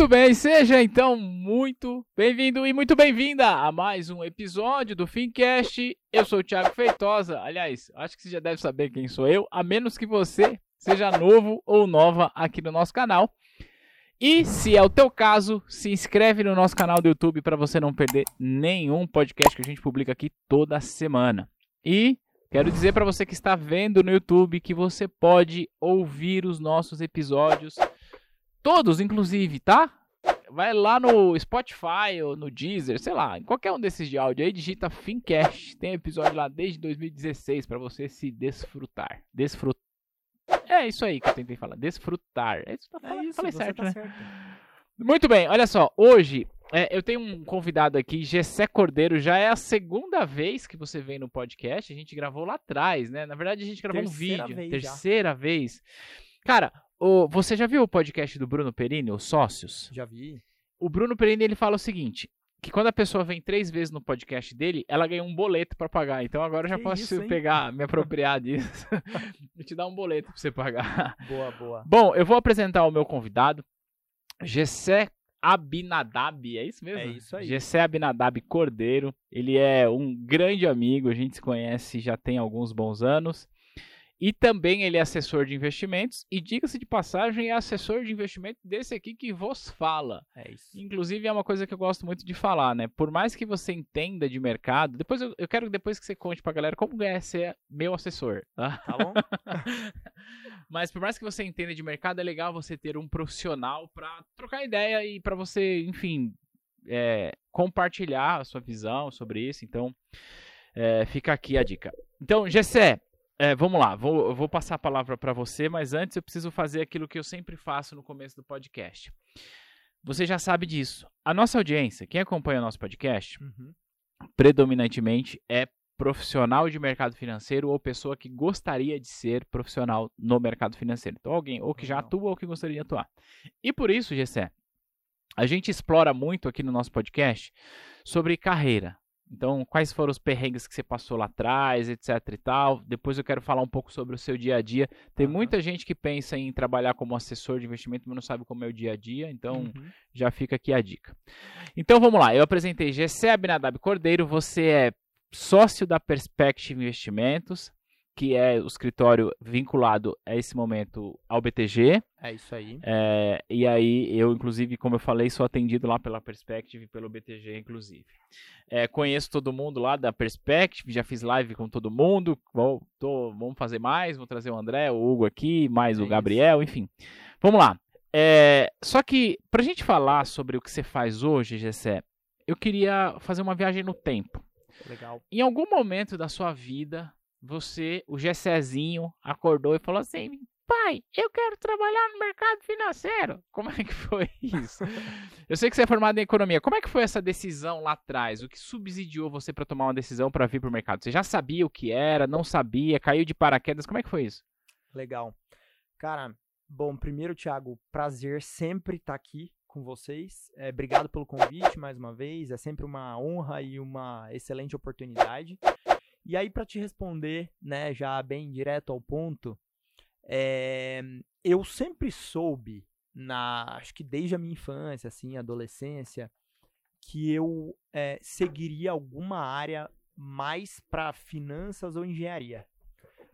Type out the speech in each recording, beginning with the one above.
Muito bem, seja então muito bem-vindo e muito bem-vinda a mais um episódio do Fincast. Eu sou o Thiago Feitosa. Aliás, acho que você já deve saber quem sou eu, a menos que você seja novo ou nova aqui no nosso canal. E se é o teu caso, se inscreve no nosso canal do YouTube para você não perder nenhum podcast que a gente publica aqui toda semana. E quero dizer para você que está vendo no YouTube que você pode ouvir os nossos episódios todos, inclusive, tá? Vai lá no Spotify ou no Deezer, sei lá, em qualquer um desses de áudio aí, digita Fincast. Tem episódio lá desde 2016 para você se desfrutar. Desfrutar é isso aí que eu tentei falar. Desfrutar. É isso, tá é isso, falei certo, tá né? certo. Muito bem, olha só. Hoje é, eu tenho um convidado aqui, Gessé Cordeiro. Já é a segunda vez que você vem no podcast. A gente gravou lá atrás, né? Na verdade, a gente gravou Terceira um vídeo. vez terceira vez. Cara, o, você já viu o podcast do Bruno Perini, os Sócios? Já vi. O Bruno Perini ele fala o seguinte: que quando a pessoa vem três vezes no podcast dele, ela ganha um boleto pra pagar. Então agora eu já Que posso isso, pegar, me apropriar disso e te dar um boleto pra você pagar. Boa, boa. Bom, eu vou apresentar o meu convidado, Gessé Abinadab, é isso mesmo? É isso aí. Gessé Abinadab Cordeiro. Ele é um grande amigo, a gente se conhece já tem alguns bons anos. E também ele é assessor de investimentos. E diga-se de passagem, é assessor de investimento desse aqui que vos fala. É isso. Inclusive é uma coisa que eu gosto muito de falar, né? Por mais que você entenda de mercado, depois eu, eu quero depois que você conte pra galera como é ser meu assessor, tá? Tá bom? Mas por mais que você entenda de mercado, é legal você ter um profissional pra trocar ideia e pra você, enfim, é, compartilhar a sua visão sobre isso. Então, é, fica aqui a dica. Então, Gessé, é, vamos lá, vou, eu vou passar a palavra para você, mas antes eu preciso fazer aquilo que eu sempre faço no começo do podcast. Você já sabe disso. A nossa audiência, quem acompanha o nosso podcast, Uhum. predominantemente é profissional de mercado financeiro ou pessoa que gostaria de ser profissional no mercado financeiro. Então, alguém ou que já atua ou que gostaria de atuar. E por isso, Gessé, a gente explora muito aqui no nosso podcast sobre carreira. Então, quais foram os perrengues que você passou lá atrás, etc e tal. Depois eu quero falar um pouco sobre o seu dia a dia. Tem Aham. muita gente que pensa em trabalhar como assessor de investimento, mas não sabe como é o dia a dia. Então, Uhum. já fica aqui a dica. Então vamos lá, eu apresentei Gessé Abinadab Cordeiro, você é sócio da Perspective Investimentos, que é o escritório vinculado a esse momento ao BTG. É isso aí. É, e aí, eu, inclusive, como eu falei, sou atendido lá pela Perspective e pelo BTG, inclusive. É, conheço todo mundo lá da Perspective, já fiz live com todo mundo. Vou, tô- vamos fazer mais, vou trazer o André, o Hugo aqui, mais É o isso. Gabriel, enfim. Vamos lá. É, só que, pra gente falar sobre o que você faz hoje, Gessé, eu queria fazer uma viagem no tempo. Legal. Em algum momento da sua vida, você, o Gessézinho, acordou e falou assim: pai, eu quero trabalhar no mercado financeiro. Como é que foi isso? eu sei que você é formado em economia. Como é que foi essa decisão lá atrás? O que subsidiou você para tomar uma decisão para vir para o mercado? Você já sabia o que era, não sabia, caiu de paraquedas? Como é que foi isso? Legal. Cara, bom, primeiro, Thiago, prazer sempre estar aqui com vocês. É, obrigado pelo convite mais uma vez. É sempre uma honra e uma excelente oportunidade. E aí, para te responder, né, já bem direto ao ponto, é, eu sempre soube, na, acho que desde a minha infância, assim, adolescência, que eu é, seguiria alguma área mais para finanças ou engenharia.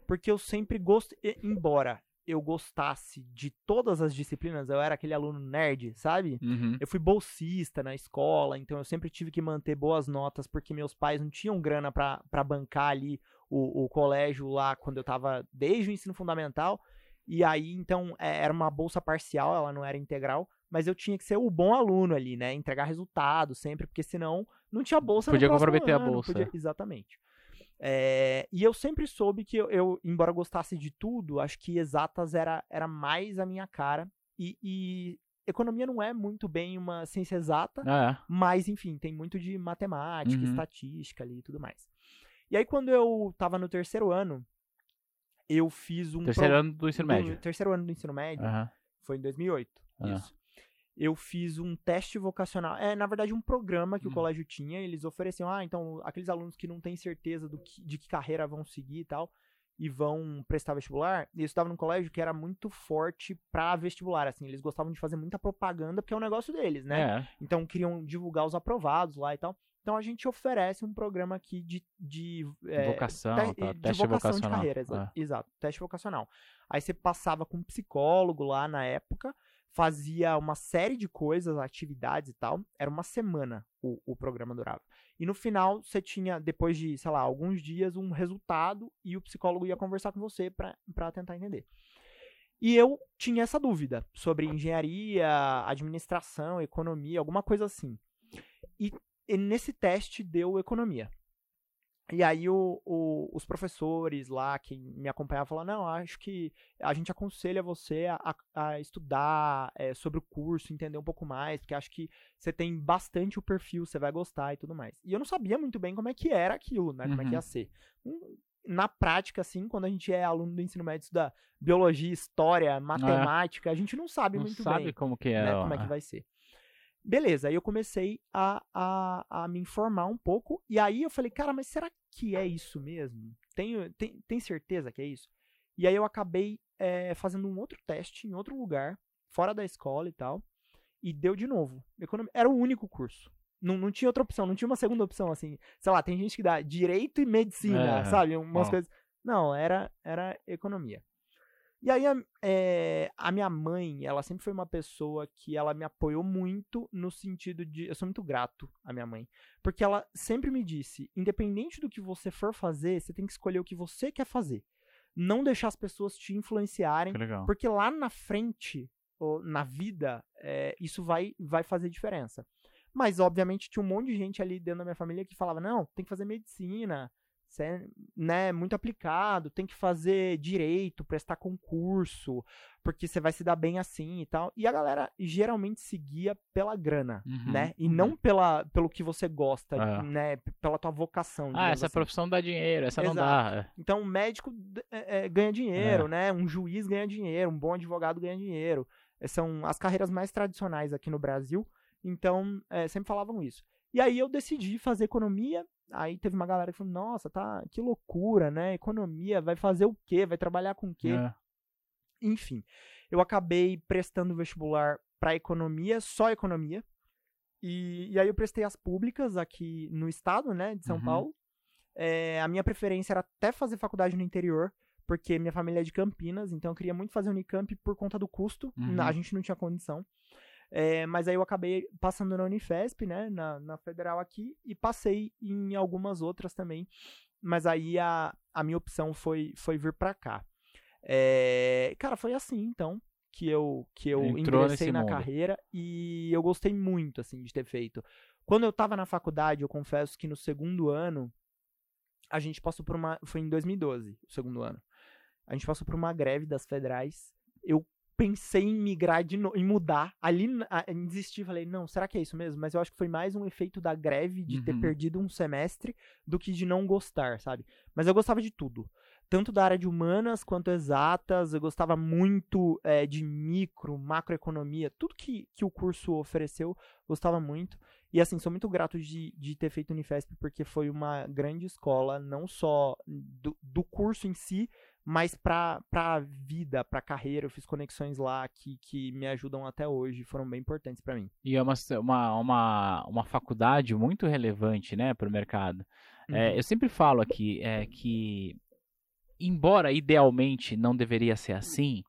Porque eu sempre gostei, embora eu gostasse de todas as disciplinas, eu era aquele aluno nerd, sabe? Uhum. Eu fui bolsista na escola, então eu sempre tive que manter boas notas porque meus pais não tinham grana pra pra bancar ali o, o colégio lá quando eu tava desde o ensino fundamental. E aí, então, é, era uma bolsa parcial, ela não era integral, mas eu tinha que ser o bom aluno ali, né? Entregar resultado sempre, porque senão não tinha bolsa Podia comprometer a ano, bolsa, podia- é. Exatamente. É, e eu sempre soube que eu, eu, embora gostasse de tudo, acho que exatas era, era mais a minha cara. E, e economia não é muito bem uma ciência exata, Ah, mas enfim, tem muito de matemática, Uhum. estatística ali e tudo mais. E aí, quando eu tava no terceiro ano, eu fiz um. é. Terceiro pro- ano do ensino do- médio. terceiro ano do ensino médio, Aham. foi em 2008. Ah. Isso. Eu fiz um teste vocacional. É, na verdade, um programa que Hum. o colégio tinha. Eles ofereciam, ah, então, aqueles alunos que não têm certeza do que- de que carreira vão seguir e tal. e vão prestar vestibular, e eu estava num colégio que era muito forte pra vestibular, assim, eles gostavam de fazer muita propaganda, porque é um negócio deles, né? É. Então queriam divulgar os aprovados lá e tal. Então a gente oferece um programa aqui de, de é, vocação, te- tá, de teste vocação de vocacional. carreira, exa- É. exato, teste vocacional. Aí você passava com um psicólogo lá na época, fazia uma série de coisas, atividades e tal. Era uma semana o, o programa durava. E no final você tinha, depois de, sei lá, alguns dias, um resultado e o psicólogo ia conversar com você pra tentar entender. E eu tinha essa dúvida sobre engenharia, administração, economia, alguma coisa assim. E, e nesse teste deu economia. E aí o, o- os professores lá que me acompanhavam falaram, não, acho que a gente aconselha você a, a- estudar é, sobre o curso, entender um pouco mais, porque acho que você tem bastante o perfil, você vai gostar e tudo mais. E eu não sabia muito bem como é que era aquilo, né? Como é que Uhum. ia ser. Hum, Na prática, assim, quando a gente é aluno do ensino médio, estuda biologia, história, matemática, a gente não sabe É. Não muito sabe bem como que é. né, como é que vai ser. Beleza, aí eu comecei a, a, a me informar um pouco, e aí eu falei, cara, mas será que é isso mesmo? Tenho, tem, tem certeza que é isso? E aí eu acabei eh, fazendo um outro teste em outro lugar, fora da escola e tal, e deu de novo. Economia, era o único curso. Não, não tinha outra opção, não tinha uma segunda opção, assim. Sei lá, tem gente que dá direito e medicina, É, sabe? Umas ó. coisas. Não, era, era economia. E aí, a, é, a minha mãe, ela sempre foi uma pessoa que ela me apoiou muito no sentido de. Eu sou muito grato à minha mãe. Porque ela sempre me disse: independente do que você for fazer, você tem que escolher o que você quer fazer. Não deixar as pessoas te influenciarem. Porque lá na frente, ou na vida, é, isso vai, vai fazer diferença. Mas, obviamente, tinha um monte de gente ali dentro da minha família que falava: não, tem que fazer medicina, você é né, muito aplicado, tem que fazer direito, prestar concurso, porque você vai se dar bem assim e tal. E a galera geralmente seguia pela grana, Uhum, né? E uhum. não pela, pelo que você gosta, É. né? Pela tua vocação. Ah, essa assim. profissão dá dinheiro, essa não Exato. dá. é. Então, o médico é, é, ganha dinheiro, né? Um juiz ganha dinheiro, um bom advogado ganha dinheiro. É, São as carreiras mais tradicionais aqui no Brasil. Então, é, sempre falavam isso. E aí eu decidi fazer economia. Aí teve uma galera que falou: Nossa, tá, que loucura, né? Economia, vai fazer o quê? Vai trabalhar com o quê? É. Enfim, eu acabei prestando vestibular para economia, só economia. E, e aí eu prestei as públicas aqui no estado, né, de São Uhum. Paulo. É, a minha preferência era até fazer faculdade no interior, porque minha família é de Campinas, então eu queria muito fazer Unicamp por conta do custo. Uhum. A gente não tinha condição. É, mas aí eu acabei passando na Unifesp, né, na, na federal aqui, e passei em algumas outras também. Mas aí a, a minha opção foi, foi vir pra cá. É, cara, foi assim, então, que eu, que eu Entrou ingressei na mundo. carreira e eu gostei muito, assim, de ter feito. Quando eu tava na faculdade, eu confesso que no segundo ano, a gente passou por uma. Foi em 2012, o segundo ano. A gente passou por uma greve das federais. Eu pensei em migrar de novo, em mudar. Ali em desistir, falei, não, será que é isso mesmo? Mas eu acho que foi mais um efeito da greve de ter Uhum. perdido um semestre do que de não gostar, sabe? Mas eu gostava de tudo. Tanto da área de humanas quanto exatas, eu gostava muito é, de micro, macroeconomia, tudo que, que o curso ofereceu, gostava muito. E assim, sou muito grato de, de ter feito Unifesp, porque foi uma grande escola, não só do, do curso em si, mas pra, pra vida, pra carreira. Eu fiz conexões lá que, que me ajudam até hoje, foram bem importantes pra mim. E é uma, uma, uma, uma faculdade muito relevante, né, para o mercado. É, Uhum. eu sempre falo aqui é, que, embora idealmente não deveria ser assim,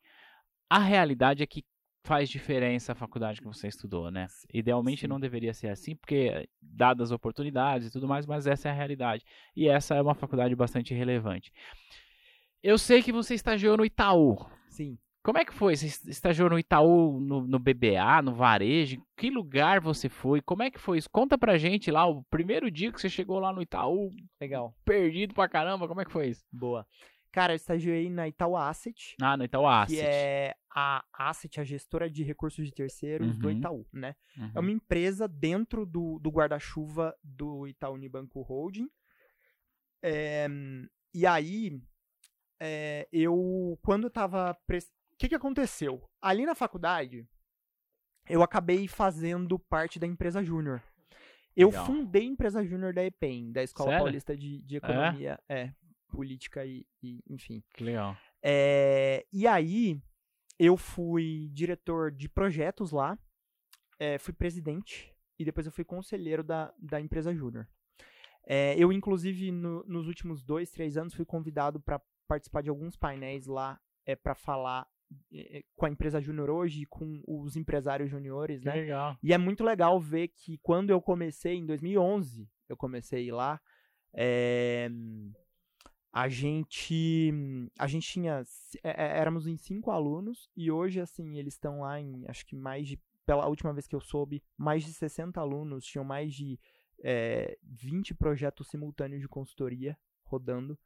a realidade é que faz diferença a faculdade que você estudou, né? Idealmente Sim. não deveria ser assim, porque dadas as oportunidades e tudo mais, mas essa é a realidade. E essa é uma faculdade bastante relevante. Eu sei que você estagiou no Itaú. Sim. Como é que foi? Você estagiou no Itaú, no, no BBA, no varejo? Que lugar você foi? Como é que foi isso? Conta pra gente lá, o primeiro dia que você chegou lá no Itaú, Legal. perdido pra caramba, como é que foi isso? Boa. Cara, eu estagiei na Itaú Asset, Ah, no Itaú Asset. que é a Asset, a gestora de recursos de terceiros do Uhum. Itaú, né? Uhum. É uma empresa dentro do, do guarda-chuva do Itaú Unibanco Holding. É, e aí, é, eu, quando tava. pres- O que, que aconteceu? Ali na faculdade, eu acabei fazendo parte da empresa Júnior. Eu Legal. fundei a empresa Júnior da EPEM, da Escola Sério? Paulista de, de Economia. É. política e, e enfim. Legal. É, e aí, eu fui diretor de projetos lá, é, fui presidente e depois eu fui conselheiro da, da empresa Júnior. É, eu, inclusive, no, nos últimos dois, três anos, fui convidado para participar de alguns painéis lá é, para falar é, com a empresa Júnior hoje com os empresários juniores, né? legal. E é muito legal ver que quando eu comecei, em 2011, eu comecei lá, é, a gente a gente tinha, é, é, éramos em cinco alunos e hoje, assim, eles estão lá em, acho que mais de, pela última vez que eu soube, mais de 60 alunos, tinham mais de é, 20 projetos simultâneos de consultoria rodando.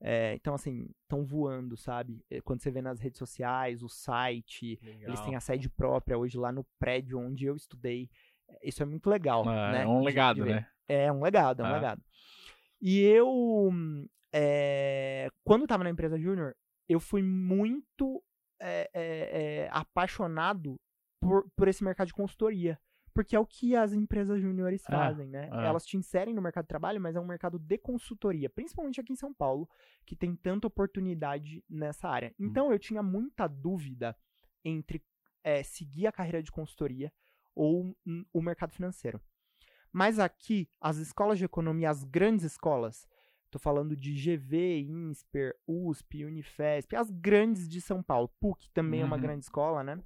É, então, assim, estão voando, sabe? É, Quando você vê nas redes sociais, o site, eles têm a sede própria hoje lá no prédio onde eu estudei. Isso é muito legal, É, né? é um legado, né? É um legado, é um Ah. legado. E eu, é, quando eu tava na empresa Júnior, eu fui muito é, é, é, apaixonado por, por esse mercado de consultoria. Porque é o que as empresas júniores Ah, fazem, né? ah. Elas te inserem no mercado de trabalho, mas é um mercado de consultoria, principalmente aqui em São Paulo, que tem tanta oportunidade nessa área. Hum. Então eu tinha muita dúvida entre é, seguir a carreira de consultoria ou hum, o mercado financeiro. Mas aqui, as escolas de economia, as grandes escolas, tô falando de GV, INSPER, USP, Unifesp, as grandes de São Paulo, PUC também é uma Uhum. grande escola, né?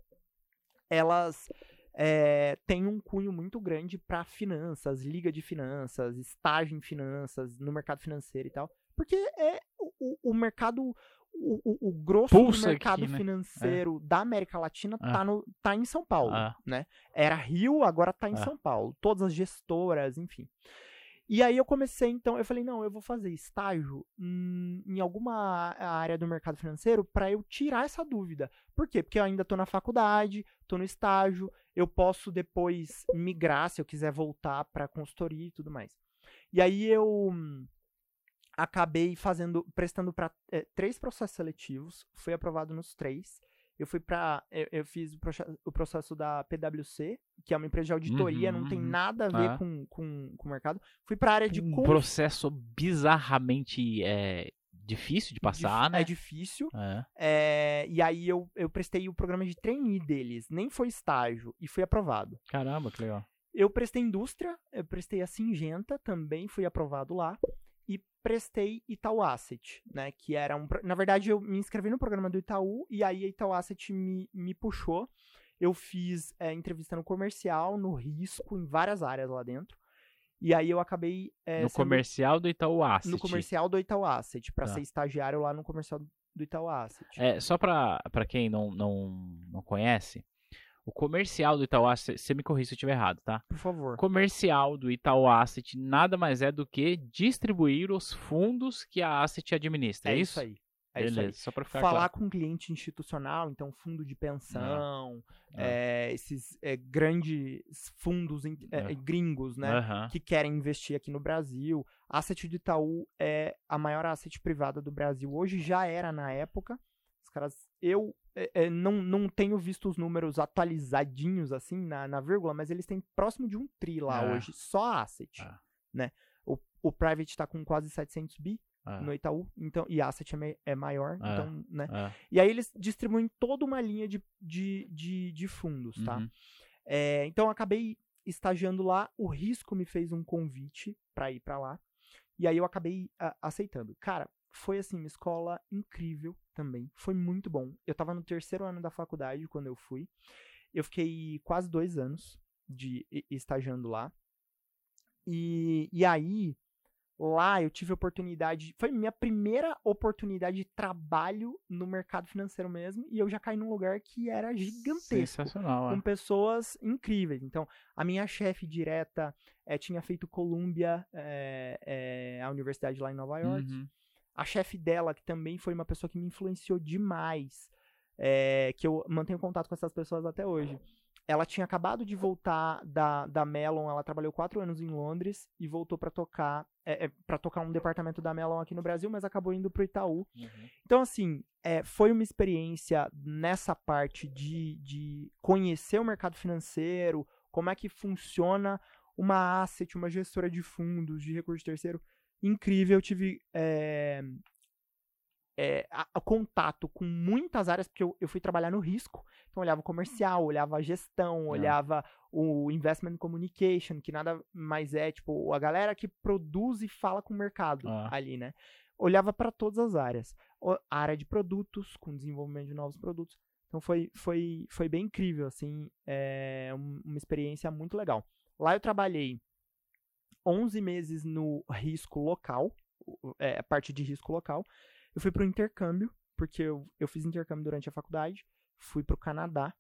Elas é, têm um cunho muito grande para finanças, liga de finanças, estágio em finanças, no mercado financeiro e tal. Porque é o, o- mercado, o, o- o grosso Pulsa do aqui, mercado né? financeiro da América Latina Ah. tá, no, tá em São Paulo Ah, era Rio, agora tá em Ah. São Paulo. Todas as gestoras, enfim. E aí eu comecei, então, eu falei, não, eu vou fazer estágio hum, em alguma área do mercado financeiro para eu tirar essa dúvida. Por quê? Porque eu ainda tô na faculdade, tô no estágio, eu posso depois migrar se eu quiser voltar para consultoria e tudo mais. E aí eu acabei fazendo, prestando para três processos seletivos, fui aprovado nos três. Eu fui para eu, eu fiz o, proce- o processo da PwC, que é uma empresa de auditoria, não tem Uhum, nada a ver ah. com, com, com o mercado. Fui para a área de um cons- processo bizarramente é, difícil de passar, dif- né? É difícil. É. é, e aí eu, eu prestei o programa de trainee deles. Nem foi estágio e fui aprovado. Caramba, que legal. Eu prestei indústria, eu prestei a Singenta, também fui aprovado lá. E prestei Itaú Asset, né? Que era um. Na verdade, eu me inscrevi no programa do Itaú e aí a Itaú Asset me, me puxou. Eu fiz é, entrevista no comercial, no risco, em várias áreas lá dentro. E aí eu acabei. é, no sendo- comercial do Itaú Asset. no comercial do Itaú Asset, pra Tá. ser estagiário lá no comercial do Itaú Asset. É, só pra, pra quem não, não, não conhece, o comercial do Itaú Asset, você me corrija se eu estiver errado, tá? Por favor. O comercial do Itaú Asset nada mais é do que distribuir os fundos que a Asset administra, É é isso isso? aí. É Beleza, isso aí. só ficar Falar claro. com cliente institucional, então fundo de pensão, é, esses é, grandes fundos é, Ah. gringos, né? Aham. Que querem investir aqui no Brasil. A Asset do Itaú é a maior asset privada do Brasil. Hoje já era na época. Caras. Eu é, é, não, não tenho visto os números atualizadinhos assim na, na vírgula, mas eles têm próximo de um tri lá Ah. hoje, só Asset. Ah. Né? O, o Private tá com quase 700 bi Ah, no Itaú, então, e a Asset é, é maior, então, né? E aí eles distribuem toda uma linha de, de, de, de fundos, tá? uhum. É, então eu acabei estagiando lá, o Risco me fez um convite pra ir pra lá, e aí eu acabei a- aceitando. Cara, foi assim, uma escola incrível também, foi muito bom. Eu tava no terceiro ano da faculdade quando eu fui, eu fiquei quase dois anos de estagiando lá, e, e aí lá eu tive a oportunidade, foi minha primeira oportunidade de trabalho no mercado financeiro mesmo, e eu já caí num lugar que era gigantesco Sensacional, com é. pessoas incríveis. Então, a minha chefe direta eh, tinha feito Columbia, eh, eh, a universidade lá em Nova York. Uhum. A chefe dela, que também foi uma pessoa que me influenciou demais, eh, que eu mantenho contato com essas pessoas até hoje. Ela tinha acabado de voltar da, da Mellon, ela trabalhou quatro anos em Londres e voltou para tocar é, para tocar um departamento da Mellon aqui no Brasil, mas acabou indo pro Itaú. Uhum. Então, assim, é, foi uma experiência nessa parte de, de conhecer o mercado financeiro, como é que funciona uma asset, uma gestora de fundos, de recurso terceiro. Incrível, eu tive é, é, a, a contato com muitas áreas, porque eu, eu fui trabalhar no risco. Então, olhava comercial, olhava a gestão, É. olhava o investment communication, que nada mais é, tipo, a galera que produz e fala com o mercado Ah. ali, né? Olhava para todas as áreas. O- A área de produtos, com desenvolvimento de novos produtos. Então, foi, foi, foi bem incrível, assim, é um- uma experiência muito legal. Lá eu trabalhei 11 meses no risco local, é, a parte de risco local. Eu fui para o intercâmbio, porque eu, eu fiz intercâmbio durante a faculdade, fui para o Canadá.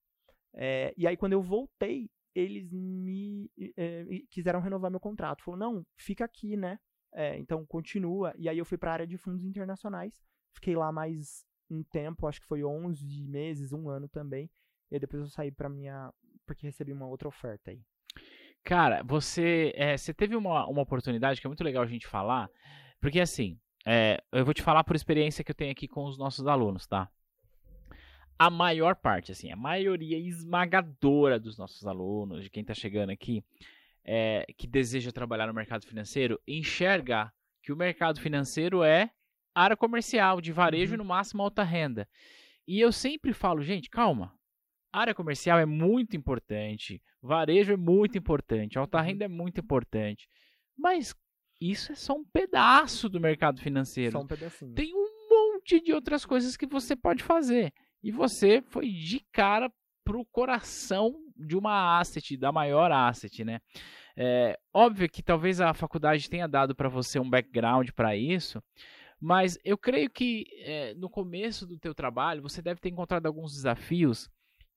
é, e aí, quando eu voltei, eles me é, quiseram renovar meu contrato. Falou, não, fica aqui, né? É, então, continua. E aí, eu fui para a área de fundos internacionais. Fiquei lá mais um tempo, acho que foi 11 meses, um ano também. E aí, depois eu saí para minha... Porque recebi uma outra oferta aí. Cara, você, é, você teve uma, uma oportunidade que é muito legal a gente falar, porque assim, é, eu vou te falar por experiência que eu tenho aqui com os nossos alunos, tá? A maior parte, assim, a maioria esmagadora dos nossos alunos, de quem tá chegando aqui, é, que deseja trabalhar no mercado financeiro, enxerga que o mercado financeiro é área comercial, de varejo Uhum. no máximo alta renda. E eu sempre falo, gente, calma. Área comercial é muito importante, varejo é muito importante, alta Uhum. renda é muito importante. Mas isso é só um pedaço do mercado financeiro. Só um pedacinho. Tem um monte de outras coisas que você pode fazer. E você foi de cara pro coração de uma asset, da maior asset, né? É, óbvio que talvez a faculdade tenha dado para você um background para isso, mas eu creio que é, no começo do teu trabalho você deve ter encontrado alguns desafios,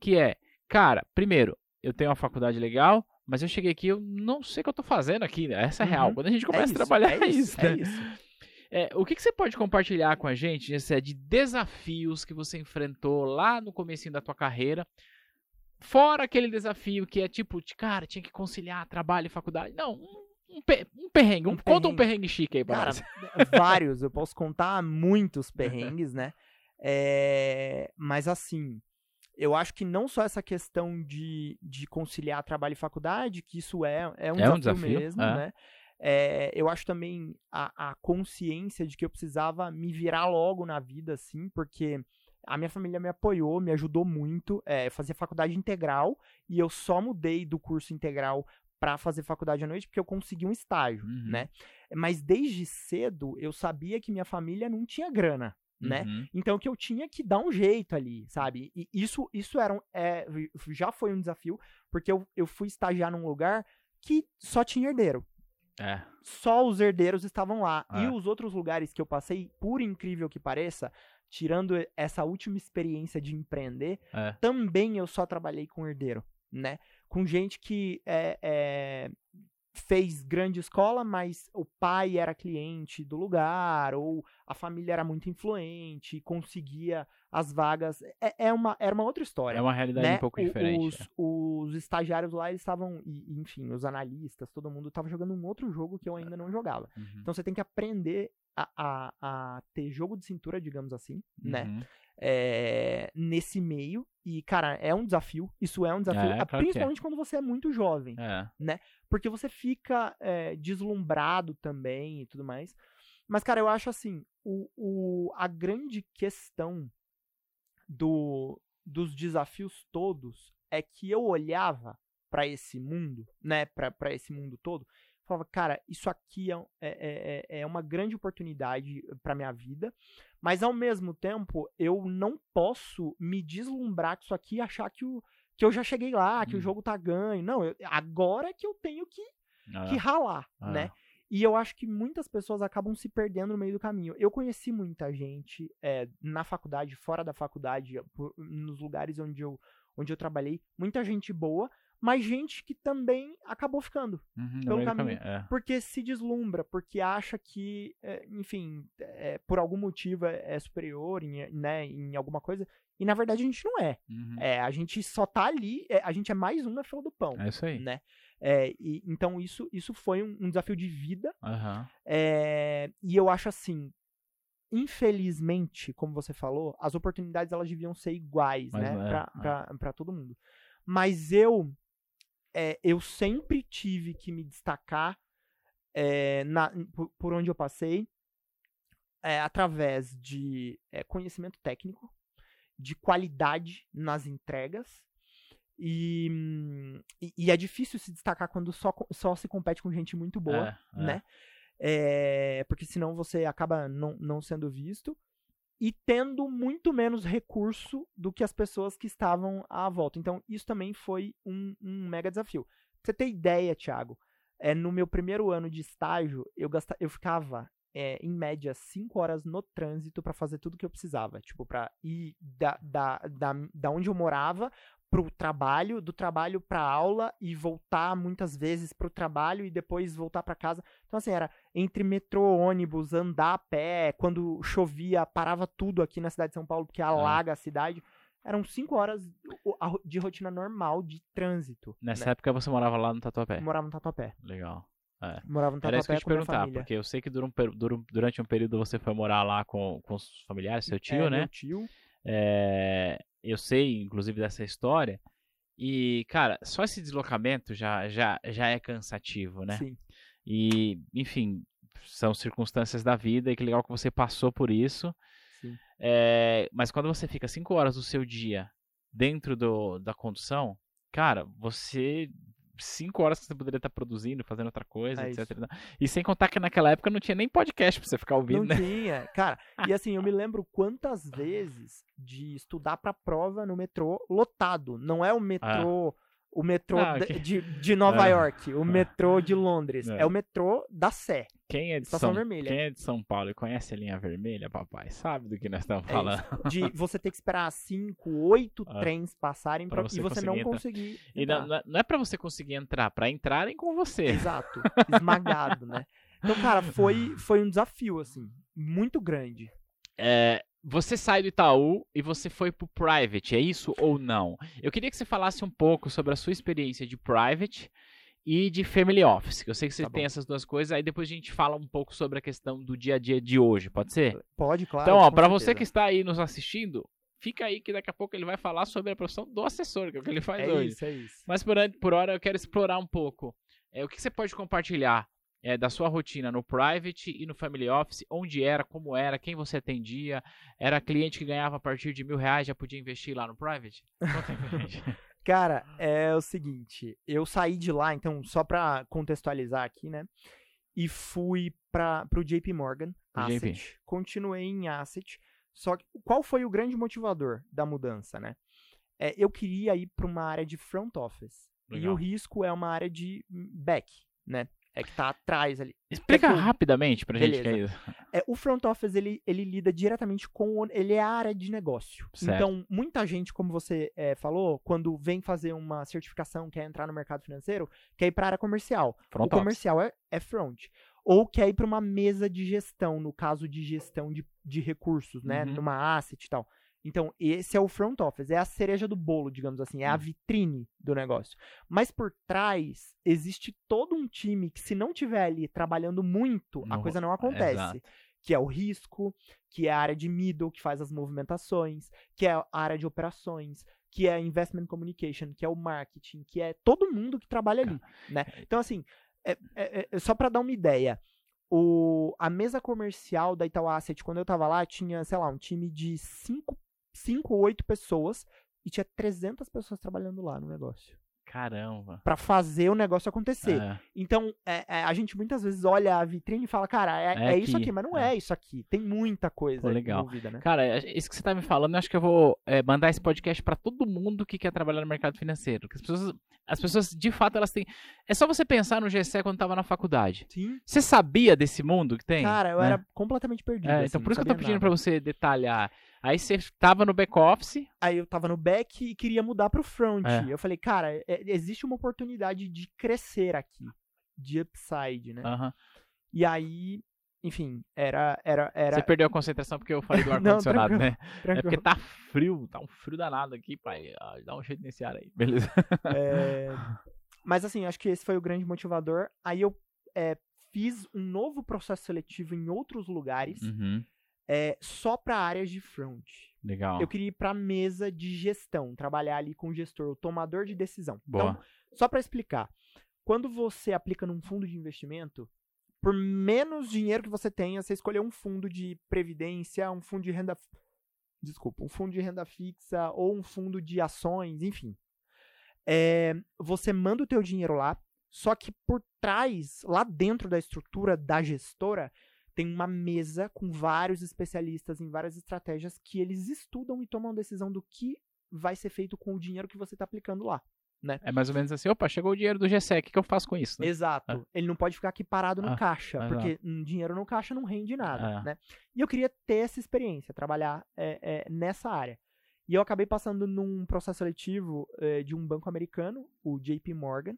que é, cara, primeiro, eu tenho uma faculdade legal, mas eu cheguei aqui, eu não sei o que eu tô fazendo aqui, né? essa é real. Uhum. Quando a gente É começa isso, a trabalhar é é isso, É né? isso. É, o que, que você pode compartilhar com a gente, Gessé, de desafios que você enfrentou lá no comecinho da tua carreira? Fora aquele desafio que é tipo, de, cara, tinha que conciliar trabalho e faculdade. Não, um, um, pe- um perrengue. Um, Um conta um perrengue. perrengue chique aí pra Cara, nós. vários, eu posso contar muitos perrengues, né? É, mas assim, eu acho que não só essa questão de, de conciliar trabalho e faculdade, que isso é, é um, É um desafio, desafio, mesmo, é. né? É, eu acho também a, a consciência de que eu precisava me virar logo na vida, assim, porque a minha família me apoiou, me ajudou muito. É, eu fazia faculdade integral e eu só mudei do curso integral para fazer faculdade à noite porque eu consegui um estágio, Uhum. né? Mas desde cedo eu sabia que minha família não tinha grana, né? Uhum. Então que eu tinha que dar um jeito ali, sabe? E isso, isso era um, é, já foi um desafio, porque eu, eu fui estagiar num lugar que só tinha herdeiro. É. Só os herdeiros estavam lá. É. E os outros lugares que eu passei, por incrível que pareça, tirando essa última experiência de empreender, É. também eu só trabalhei com herdeiro, né? Com gente que é, é, fez grande escola, mas o pai era cliente do lugar, ou a família era muito influente, conseguia as vagas. É, é uma, era uma outra história. É uma realidade né? um pouco O- diferente. Os, os estagiários lá, eles estavam, enfim, os analistas, todo mundo estava jogando um outro jogo que eu ainda não jogava. é. Uhum. Então você tem que aprender a, a, a ter jogo de cintura, digamos assim, né? É, nesse meio. E, cara, é um desafio. Isso é um desafio. É, ah, claro é. principalmente quando você é muito jovem. É. Porque você fica é, deslumbrado também e tudo mais. Mas, cara, eu acho assim: o, o, a grande questão do, dos desafios todos é que eu olhava pra esse mundo, né? Pra pra esse mundo todo. Falava, cara, isso aqui é, é, é, é uma grande oportunidade pra minha vida, mas ao mesmo tempo eu não posso me deslumbrar com isso aqui e achar que, o, que eu já cheguei lá, que Hum. o jogo tá ganho. Não, eu- agora é que eu tenho que, que É. ralar, Ah. né? E eu acho que muitas pessoas acabam se perdendo no meio do caminho. Eu conheci muita gente é, na faculdade, fora da faculdade, por- nos lugares onde eu, onde eu trabalhei, muita gente boa, mas gente que também acabou ficando. Uhum, pelo do caminho. É. Porque se deslumbra, porque acha que, é, enfim, é, por algum motivo é, é superior em, né, em alguma coisa. E na verdade a gente não é. Uhum. É, a gente só tá ali, é, a gente é mais um na fila do pão. É isso aí. Né? É, e, então isso, isso foi um, um desafio de vida. Aham. é, e eu acho assim, infelizmente, como você falou, as oportunidades elas deviam ser iguais, Mas né, é, pra, é. pra, pra todo mundo. Mas eu, é, eu sempre tive que me destacar é, na, por, por onde eu passei. é, através de é, conhecimento técnico, de qualidade nas entregas. E, e, e é difícil se destacar quando só, só se compete com gente muito boa, É, é. né? Porque senão você acaba não, não sendo visto e tendo muito menos recurso do que as pessoas que estavam à volta. Então, isso também foi um, um mega desafio. Pra você ter ideia, Thiago, é, no meu primeiro ano de estágio, eu, gasta, eu ficava, é, em média, 5 horas no trânsito pra fazer tudo que eu precisava. Tipo, pra ir da, da, da, da onde eu morava pro trabalho, do trabalho pra aula e voltar muitas vezes pro trabalho e depois voltar pra casa. Então, assim, era entre metrô, ônibus, andar a pé, quando chovia, parava tudo aqui na cidade de São Paulo, porque alaga a cidade. Eram cinco horas de rotina normal de trânsito. Nessa né? época você morava lá no Tatuapé. Morava no Tatuapé. Legal. Morava no Era isso que eu Tatuapé te perguntar, porque eu sei que durante um período você foi morar lá com, com os familiares, seu tio, É, né? Meu tio. É, eu sei, inclusive, dessa história. E, cara, só esse deslocamento já, já, já é cansativo, né? Sim. E, enfim, são circunstâncias da vida e que legal que você passou por isso. Sim. É, mas quando você fica cinco horas do seu dia dentro do, da condução, cara, você. Cinco horas que você poderia estar produzindo, fazendo outra coisa, É etc. E sem contar que naquela época não tinha nem podcast pra você ficar ouvindo, Não né? tinha. Cara, e assim, eu me lembro quantas vezes de estudar pra prova no metrô lotado. Não é o metrô. O metrô Ah, da- ok. de, de Nova Ah. York, o metrô de Londres. É. É, o metrô da Sé. Quem é, de Estação São, Vermelha. quem é de São Paulo e conhece a linha vermelha, papai, sabe do que nós estamos É falando. De você ter que esperar cinco, oito Ah. trens passarem Pra pra, você e você não conseguir entrar. conseguir. E não, não é- é pra você conseguir entrar, pra entrarem com você. Exato. Esmagado, né? Então, cara, foi, foi um desafio, assim, muito grande. É, você sai do Itaú e você foi pro private, é isso ou não? Eu queria que você falasse um pouco sobre a sua experiência de private e de family office. que Eu sei que você Tá tem bom. essas duas coisas, aí depois a gente fala um pouco sobre a questão do dia a dia de hoje, pode ser? Pode, claro. então, ó, pra você que está aí nos assistindo, fica aí que daqui a pouco ele vai falar sobre a profissão do assessor, que é o que ele faz É hoje. isso, é isso. Mas por, por hora eu quero explorar um pouco. É, o que você pode compartilhar é, da sua rotina no private e no family office? Onde era, como era, quem você atendia? Era cliente que ganhava a partir de mil reais já podia investir lá no private? Conta aí pra gente. Cara, é o seguinte, eu saí de lá, então, só pra contextualizar aqui, né? E fui para pro JP Morgan, JP. Asset. Continuei em Asset. Só que qual foi o grande motivador da mudança, né? É, eu queria ir para uma área de front office. E Legal. o risco é uma área de back, né? É que tá atrás ali. Explica que eu- rapidamente pra gente que é Beleza. isso. É, o front office ele, ele lida diretamente com ele é a área de negócio. Certo. Então muita gente, como você é, falou, quando vem fazer uma certificação, quer entrar no mercado financeiro, quer ir para a área comercial. Front o office. comercial é, é front. Ou quer ir para uma mesa de gestão, no caso de gestão de, de recursos, né, Uhum. numa asset e tal. Então esse é o front office, é a cereja do bolo, digamos assim, é a Uhum. vitrine do negócio. Mas por trás existe todo um time que se não tiver ali trabalhando muito, a coisa não acontece exato. que é o risco, que é a área de middle, que faz as movimentações, que é a área de operações, que é investment communication, que é o marketing, que é todo mundo que trabalha ali, né? Então, assim, é- é- é- só para dar uma ideia, o, a mesa comercial da Itaú Asset, quando eu tava lá, tinha, sei lá, um time de 5 ou 8 pessoas e tinha 300 pessoas trabalhando lá no negócio. Caramba. Pra fazer o negócio acontecer. É. Então, é- é, a gente muitas vezes olha a vitrine e fala, cara, é, É é isso aqui, mas não é. é. isso aqui. Tem muita coisa Pô, legal. envolvida, né? Cara, isso que você tá me falando, eu acho que eu vou mandar esse podcast pra todo mundo que quer trabalhar no mercado financeiro. Porque as pessoas, as pessoas, de fato, elas têm. É só você pensar no GCE quando tava na faculdade. Sim. Você sabia desse mundo que tem? Cara, eu né? era completamente perdido. Assim, então por isso que eu tô pedindo nada. pra você detalhar. Aí você tava no back-office. Aí eu tava no back e queria mudar pro front. É. Eu falei, cara, é- existe uma oportunidade de crescer aqui. De upside, né? Aham. E aí, enfim, era. era, era... Você perdeu a concentração porque eu falei do ar-condicionado, né? É tranquilo. porque tá frio, tá um frio danado aqui, pai. Ah, Dá um jeito nesse ar aí, beleza? É, Mas assim, acho que esse foi o grande motivador. Aí eu é, fiz um novo processo seletivo em outros lugares, Uhum. É, só para áreas de front. Legal. Eu queria ir para mesa de gestão, trabalhar ali com o gestor, o tomador de decisão. Boa. Então, só para explicar, quando você aplica num fundo de investimento, por menos dinheiro que você tenha, você escolher um fundo de previdência, um fundo de renda. Desculpa, um fundo de renda fixa ou um fundo de ações, enfim. É, você manda o teu dinheiro lá, só que por trás, lá dentro da estrutura da gestora, tem uma mesa com vários especialistas em várias estratégias que eles estudam e tomam decisão do que vai ser feito com o dinheiro que você está aplicando lá. Né? É mais ou menos assim, opa, chegou o dinheiro do GSEC, o que eu faço com isso? Né? Exato. Ah. Ele não pode ficar aqui parado no ah, caixa, porque um dinheiro no caixa não rende nada, Ah. né? E eu queria ter essa experiência, trabalhar é, é, nessa área. E eu acabei passando num processo seletivo é, de um banco americano, o JP Morgan,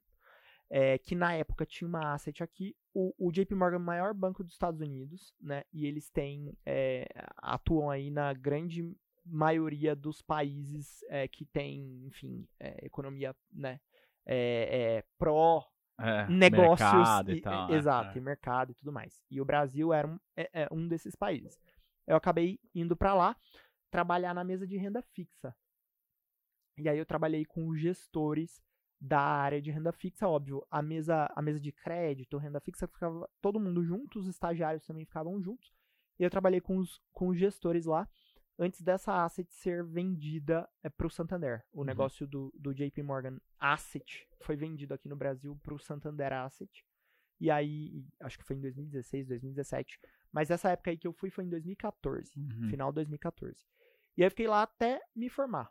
é, que na época tinha uma asset aqui. O, o JP Morgan é o maior banco dos Estados Unidos, né? E eles têm, é, atuam aí na grande maioria dos países é, que tem, enfim, é, economia, né? É, é, pró É, negócios mercado e e- tal, e- é, exato, e mercado e tudo mais. E o Brasil era um, um desses países. Eu acabei indo para lá trabalhar na mesa de renda fixa. E aí eu trabalhei com os gestores da área de renda fixa, óbvio. A mesa, a mesa de crédito, renda fixa, ficava todo mundo junto, os estagiários também ficavam juntos. E eu trabalhei com os, com os gestores lá antes dessa asset ser vendida para o Santander. O Uhum. negócio do, do JP Morgan Asset foi vendido aqui no Brasil para o Santander Asset. E aí, acho que foi em 2016, 2017. Mas essa época aí que eu fui foi em 2014, Uhum. final de 2014. E aí eu fiquei lá até me formar.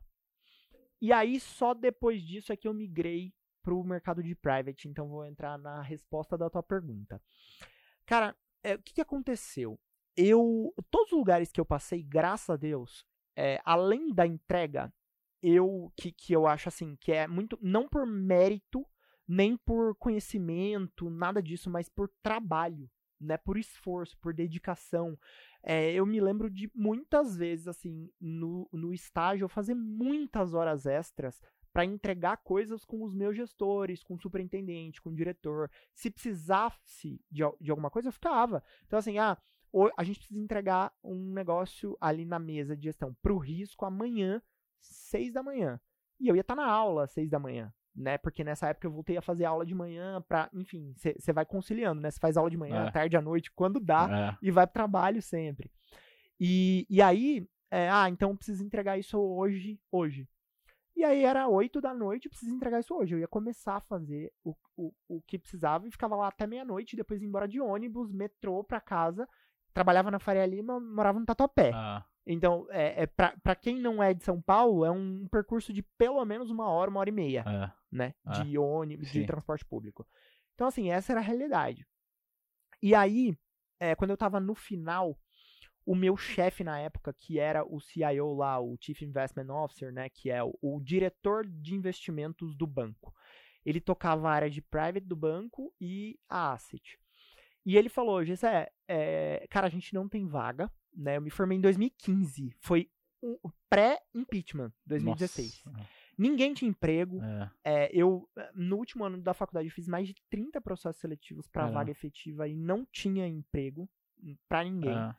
E aí, só depois disso é que eu migrei pro mercado de private. Então, vou entrar na resposta da tua pergunta. Cara, é, o que, que aconteceu? Eu, todos os lugares que eu passei, graças a Deus, é, além da entrega, eu que, que eu acho assim que é muito não por mérito nem por conhecimento nada disso mas por trabalho né por esforço por dedicação. É, eu me lembro de muitas vezes assim no, no estágio eu fazer muitas horas extras para entregar coisas com os meus gestores com o superintendente com o diretor. Se precisasse de, de alguma coisa eu ficava. Então assim ah a gente precisa entregar um negócio ali na mesa de gestão para o risco amanhã seis da manhã. E eu ia estar na aula às seis da manhã, né? Porque nessa época eu voltei a fazer aula de manhã pra, enfim, você vai conciliando, né? Você faz aula de manhã, É. à tarde, à noite, quando dá, É. e vai pro trabalho sempre. E, e aí, é, ah, então eu preciso entregar isso hoje, hoje. E aí era oito da noite, eu preciso entregar isso hoje. Eu ia começar a fazer o, o, o que precisava e ficava lá até meia-noite, depois ia embora de ônibus, metrô pra casa. Trabalhava na Faria Lima, morava no Tatuapé. Ah, Então, é, é pra, pra quem não é de São Paulo, é um percurso de pelo menos uma hora, uma hora e meia, é. Né? Ah, De ônibus, de sim. transporte público. Então, assim, essa era a realidade. E aí, é, quando eu tava no final, o meu chefe na época, que era o CIO lá, o Chief Investment Officer, né? Que é o, o diretor de investimentos do banco. Ele tocava a área de private do banco e a asset. E ele falou, Gessé, é, cara, a gente não tem vaga, né? Eu me formei em 2015. Foi um pré-impeachment, 2016. Nossa. Ninguém tinha emprego. É. É, eu, eh, no último ano da faculdade, fiz mais de 30 processos seletivos para Caramba. vaga efetiva e não tinha emprego para ninguém. É.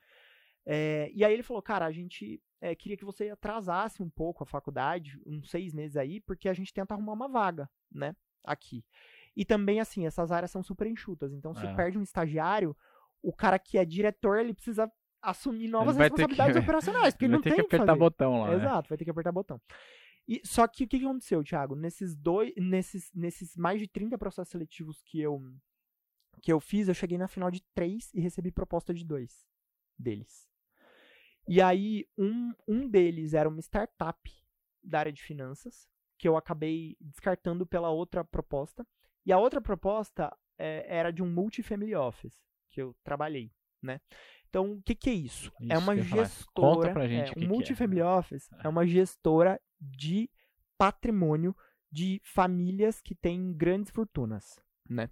É, e aí ele falou, cara, a gente é, queria que você atrasasse um pouco a faculdade, uns seis meses aí, porque a gente tenta arrumar uma vaga, né, aqui. E também, assim, essas áreas são super enxutas, então se É. perde um estagiário, o cara que é diretor, ele precisa assumir novas ter que- responsabilidades operacionais, porque Vai não tem que apertar fazer. botão lá. né? Exato, vai ter que apertar botão. E, só que o que, que aconteceu, Thiago? Nesses dois. Nesses, nesses mais de 30 processos seletivos que eu, que eu fiz, eu cheguei na final de três e recebi proposta de dois deles. E aí, um, um deles era uma startup da área de finanças, que eu acabei descartando pela outra proposta. E a outra proposta é, era de um multifamily office, que eu trabalhei, né? Então, o que, que é isso? é Isso uma ia falar. gestora. Conta pra gente é, o que um que é. multifamily office é uma gestora de patrimônio de famílias que têm grandes fortunas, né?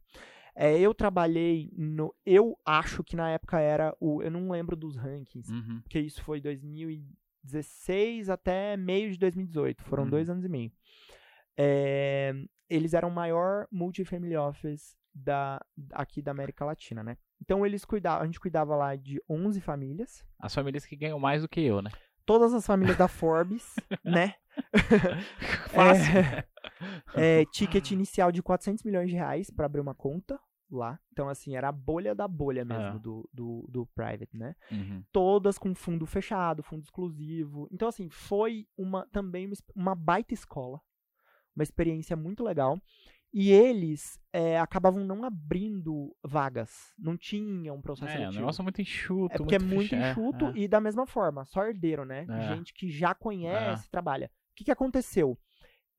É, eu trabalhei no. Eu acho que na época era o. Eu não lembro dos rankings, Uhum. porque isso foi 2016 até meio de 2018. Foram Uhum. dois anos e meio. É, eles eram o maior multifamily office da, aqui da América Latina, né? Então eles cuidavam, a gente cuidava lá de 11 famílias, As famílias que ganham mais do que eu, né? todas as famílias da Forbes, né? Fácil. É, é, ticket inicial de 400 milhões de reais para abrir uma conta lá. Então, assim, era a bolha da bolha mesmo Ah. do, do, do private, né? Uhum. Todas com fundo fechado, fundo exclusivo. Então, assim, foi uma também uma, baita escola. Uma experiência muito legal. E eles é, acabavam não abrindo vagas. Não tinham processo É, seletivo. negócio é muito enxuto. É porque é muito fecha- enxuto é. e da mesma forma, só herdeiro, né? É. Gente que já conhece, trabalha. O que, que aconteceu?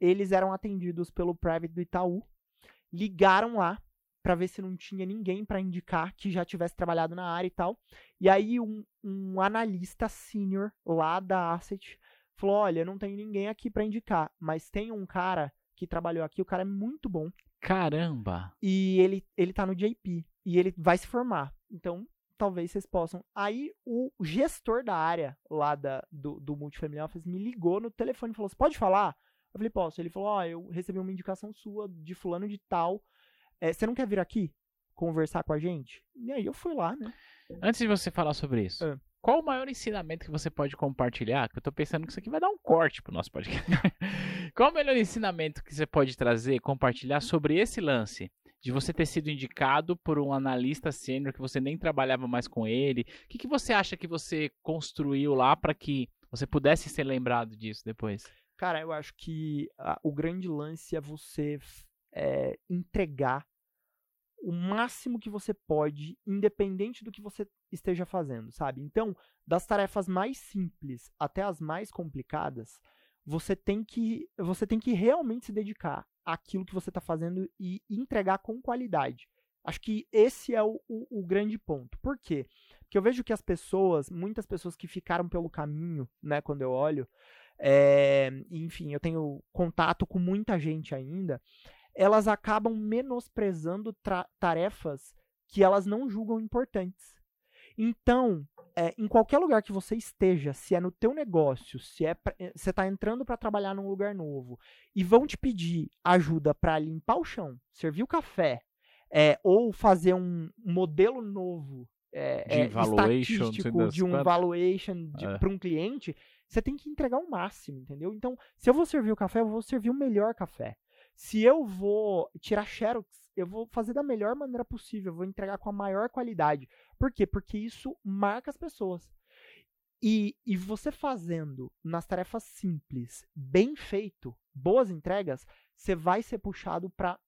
Eles eram atendidos pelo private do Itaú, ligaram lá pra ver se não tinha ninguém pra indicar que já tivesse trabalhado na área e tal. E aí um, um analista senior lá da Asset falou: "Olha, não tem ninguém aqui pra indicar, mas tem um cara que trabalhou aqui, o cara é muito bom Caramba! e ele, ele tá no JP e ele vai se formar. Então, talvez vocês possam. Aí, o gestor da área lá da, do, do Multifamily Office me ligou no telefone e falou: Você pode falar? Eu falei: Posso. Ele falou: Ó, eu recebi uma indicação sua de fulano de tal. É, você não quer vir aqui conversar com a gente? E aí eu fui lá, né? Antes de você falar sobre isso, Ah. qual o maior ensinamento que você pode compartilhar? Que eu tô pensando que isso aqui vai dar um corte pro nosso podcast. qual o melhor ensinamento que você pode trazer, compartilhar sobre esse lance? De você ter sido indicado por um analista sênior que você nem trabalhava mais com ele. O que, que você acha que você construiu lá para que você pudesse ser lembrado disso depois? Cara, eu acho que ah, o grande lance é você é, entregar o máximo que você pode, independente do que você esteja fazendo, sabe? Então, das tarefas mais simples até as mais complicadas, você tem que, você tem que realmente se dedicar àquilo que você está fazendo e entregar com qualidade. Acho que esse é o, o- o grande ponto. Por quê? Porque eu vejo que as pessoas, muitas pessoas que ficaram pelo caminho, né, quando eu olho, é, enfim, eu tenho contato com muita gente ainda, elas acabam menosprezando tarefas que elas não julgam importantes. Então, é, em qualquer lugar que você esteja, se é no teu negócio, se é pra- eh, você está entrando para trabalhar num lugar novo e vão te pedir ajuda para limpar o chão, servir o café, é, ou fazer um modelo novo é, De é, valuation, de um quantas. valuation É. para um cliente, você tem que entregar o máximo, entendeu? Então, se eu vou servir o café, eu vou servir o melhor café. Se eu vou tirar xerox, eu vou fazer da melhor maneira possível, eu vou entregar com a maior qualidade. Por quê? Porque isso marca as pessoas. E, e você fazendo nas tarefas simples, bem feito, boas entregas, você vai ser puxado para